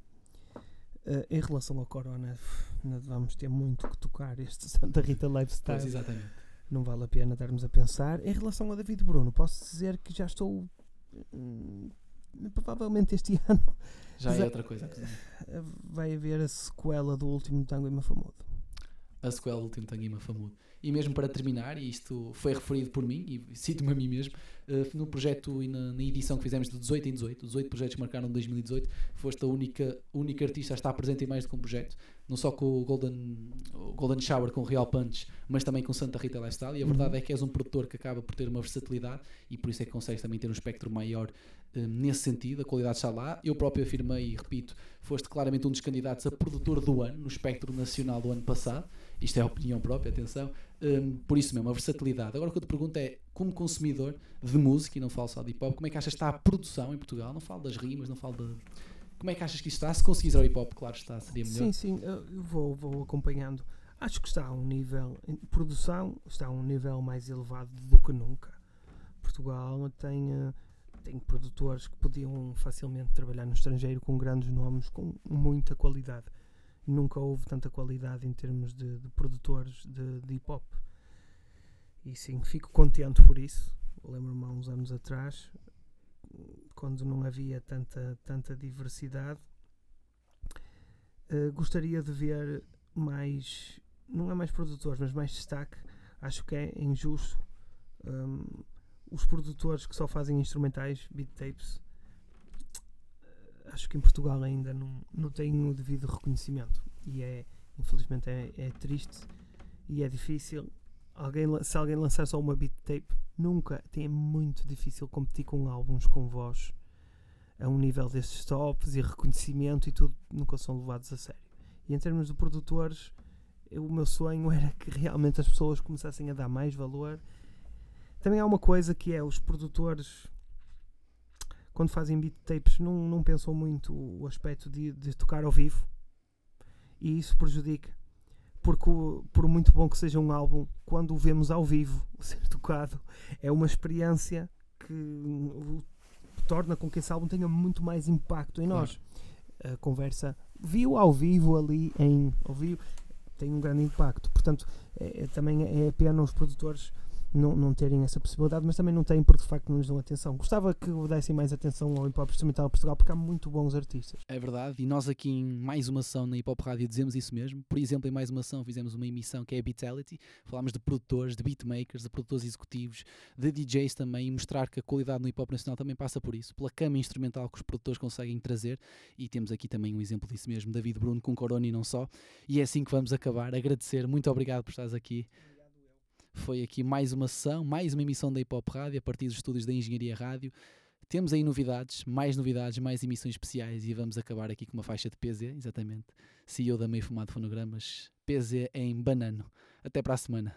Uh, em relação ao Corona, vamos ter muito que tocar este Santa Rita Lifestyle. Pois, exatamente não vale a pena estarmos a pensar. Em relação a David Bruno, posso dizer que já estou. Provavelmente este ano. Já é outra coisa. Vai haver a sequela do último Tango em Mafamudo. A sequela do último Tango em Mafamudo. E mesmo para terminar, e isto foi referido por mim, e cito-me a mim mesmo, uh, no projeto e na, na, edição que fizemos de 18 em 18, 18 projetos marcaram 2018, foste a única, única artista a estar presente em mais do que um projeto, não só com o Golden, o Golden Shower, com o Real Punch, mas também com Santa Rita Lifestyle. E a verdade uhum. é que és um produtor que acaba por ter uma versatilidade e por isso é que consegues também ter um espectro maior nesse sentido. A qualidade está lá. Eu próprio afirmei e repito, foste claramente um dos candidatos a produtor do ano no espectro nacional do ano passado. Isto é a opinião própria, atenção. Um, por isso mesmo, a versatilidade. Agora o que eu te pergunto é, como consumidor de música, e não falo só de hip hop, como é que achas que está a produção em Portugal? Não falo das rimas, não falo de. Como é que achas que isto está? Se conseguires ao hip hop, claro está, seria melhor. Sim, sim, eu vou, vou acompanhando. Acho que está a um nível, produção, está a um nível mais elevado do que nunca. Portugal tem, uh, tem produtores que podiam facilmente trabalhar no estrangeiro com grandes nomes, com muita qualidade nunca houve tanta qualidade em termos de, de produtores de, de hip hop. E sim, fico contente por isso. Lembro-me há uns anos atrás, quando não havia tanta, tanta diversidade, eh, gostaria de ver mais, não é mais produtores, mas mais destaque. Acho que é injusto hum, os produtores que só fazem instrumentais, beat tapes, eh, acho que em Portugal ainda não, não têm o devido reconhecimento e é, infelizmente, é, é triste e é difícil. Alguém, se alguém lançar só uma beat tape, nunca é muito difícil competir com álbuns com voz a um nível desses tops e reconhecimento e tudo, nunca são levados a sério. E em termos de produtores, eu- o meu sonho era que realmente as pessoas começassem a dar mais valor. Também há uma coisa que é os produtores quando fazem beat tapes não, não pensam muito o aspecto de, de tocar ao vivo. E isso prejudica porque o- por muito bom que seja um álbum quando o vemos ao vivo ser tocado é uma experiência que o- torna com que esse álbum tenha muito mais impacto em nós. A conversa viu ao vivo ali em ao vivo tem um grande impacto. Portanto é, é- também é pena os produtores não, não terem essa possibilidade, mas também não têm porque de facto não lhes dão atenção. Gostava que dessem mais atenção ao hip hop instrumental Portugal porque há muito bons artistas. É verdade, e nós aqui em mais uma ação na Hip Hop Rádio dizemos isso mesmo. Por exemplo, em mais uma ação fizemos uma emissão que é a Beatality, falámos de produtores, de beatmakers, de produtores executivos, de DJs também, e mostrar que a qualidade no hip hop nacional também passa por isso, pela cama instrumental que os produtores conseguem trazer, e temos aqui também um exemplo disso mesmo, David Bruno com Corona e não só. E é assim que vamos acabar. Agradecer, muito obrigado por estares aqui. Foi aqui mais uma sessão, mais uma emissão da Hip Hop Rádio, a partir dos estúdios da Engenharia Rádio. Temos aí novidades, mais novidades, mais emissões especiais e vamos acabar aqui com uma faixa de PZ, exatamente. CEO da Meio Fumado Fonogramas, PZ em Banano. Até para a semana.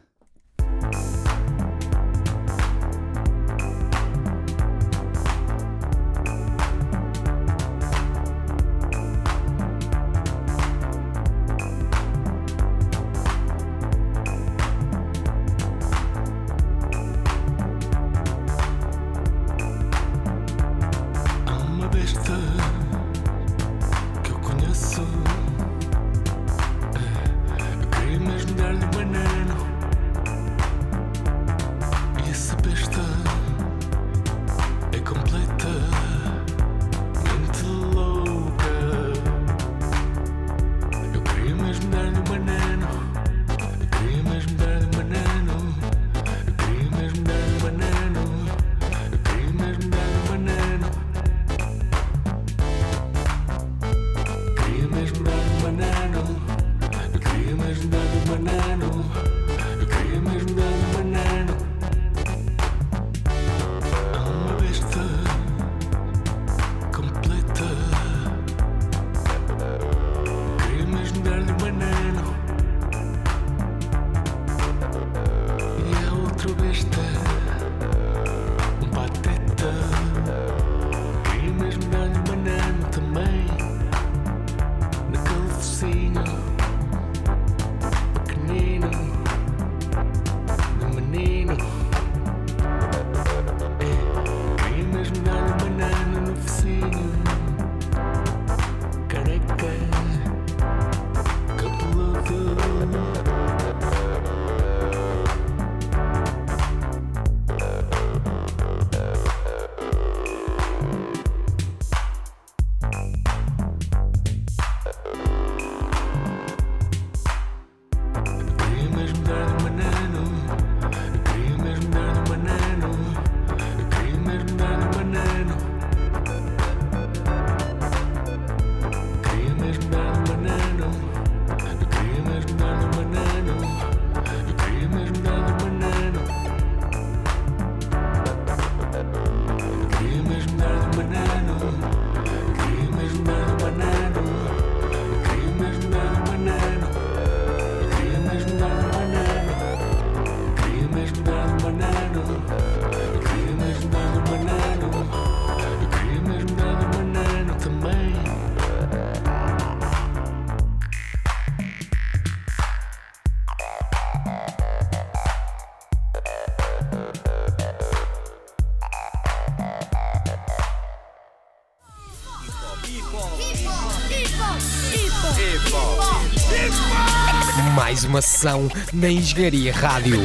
nem na Engenharia Rádio.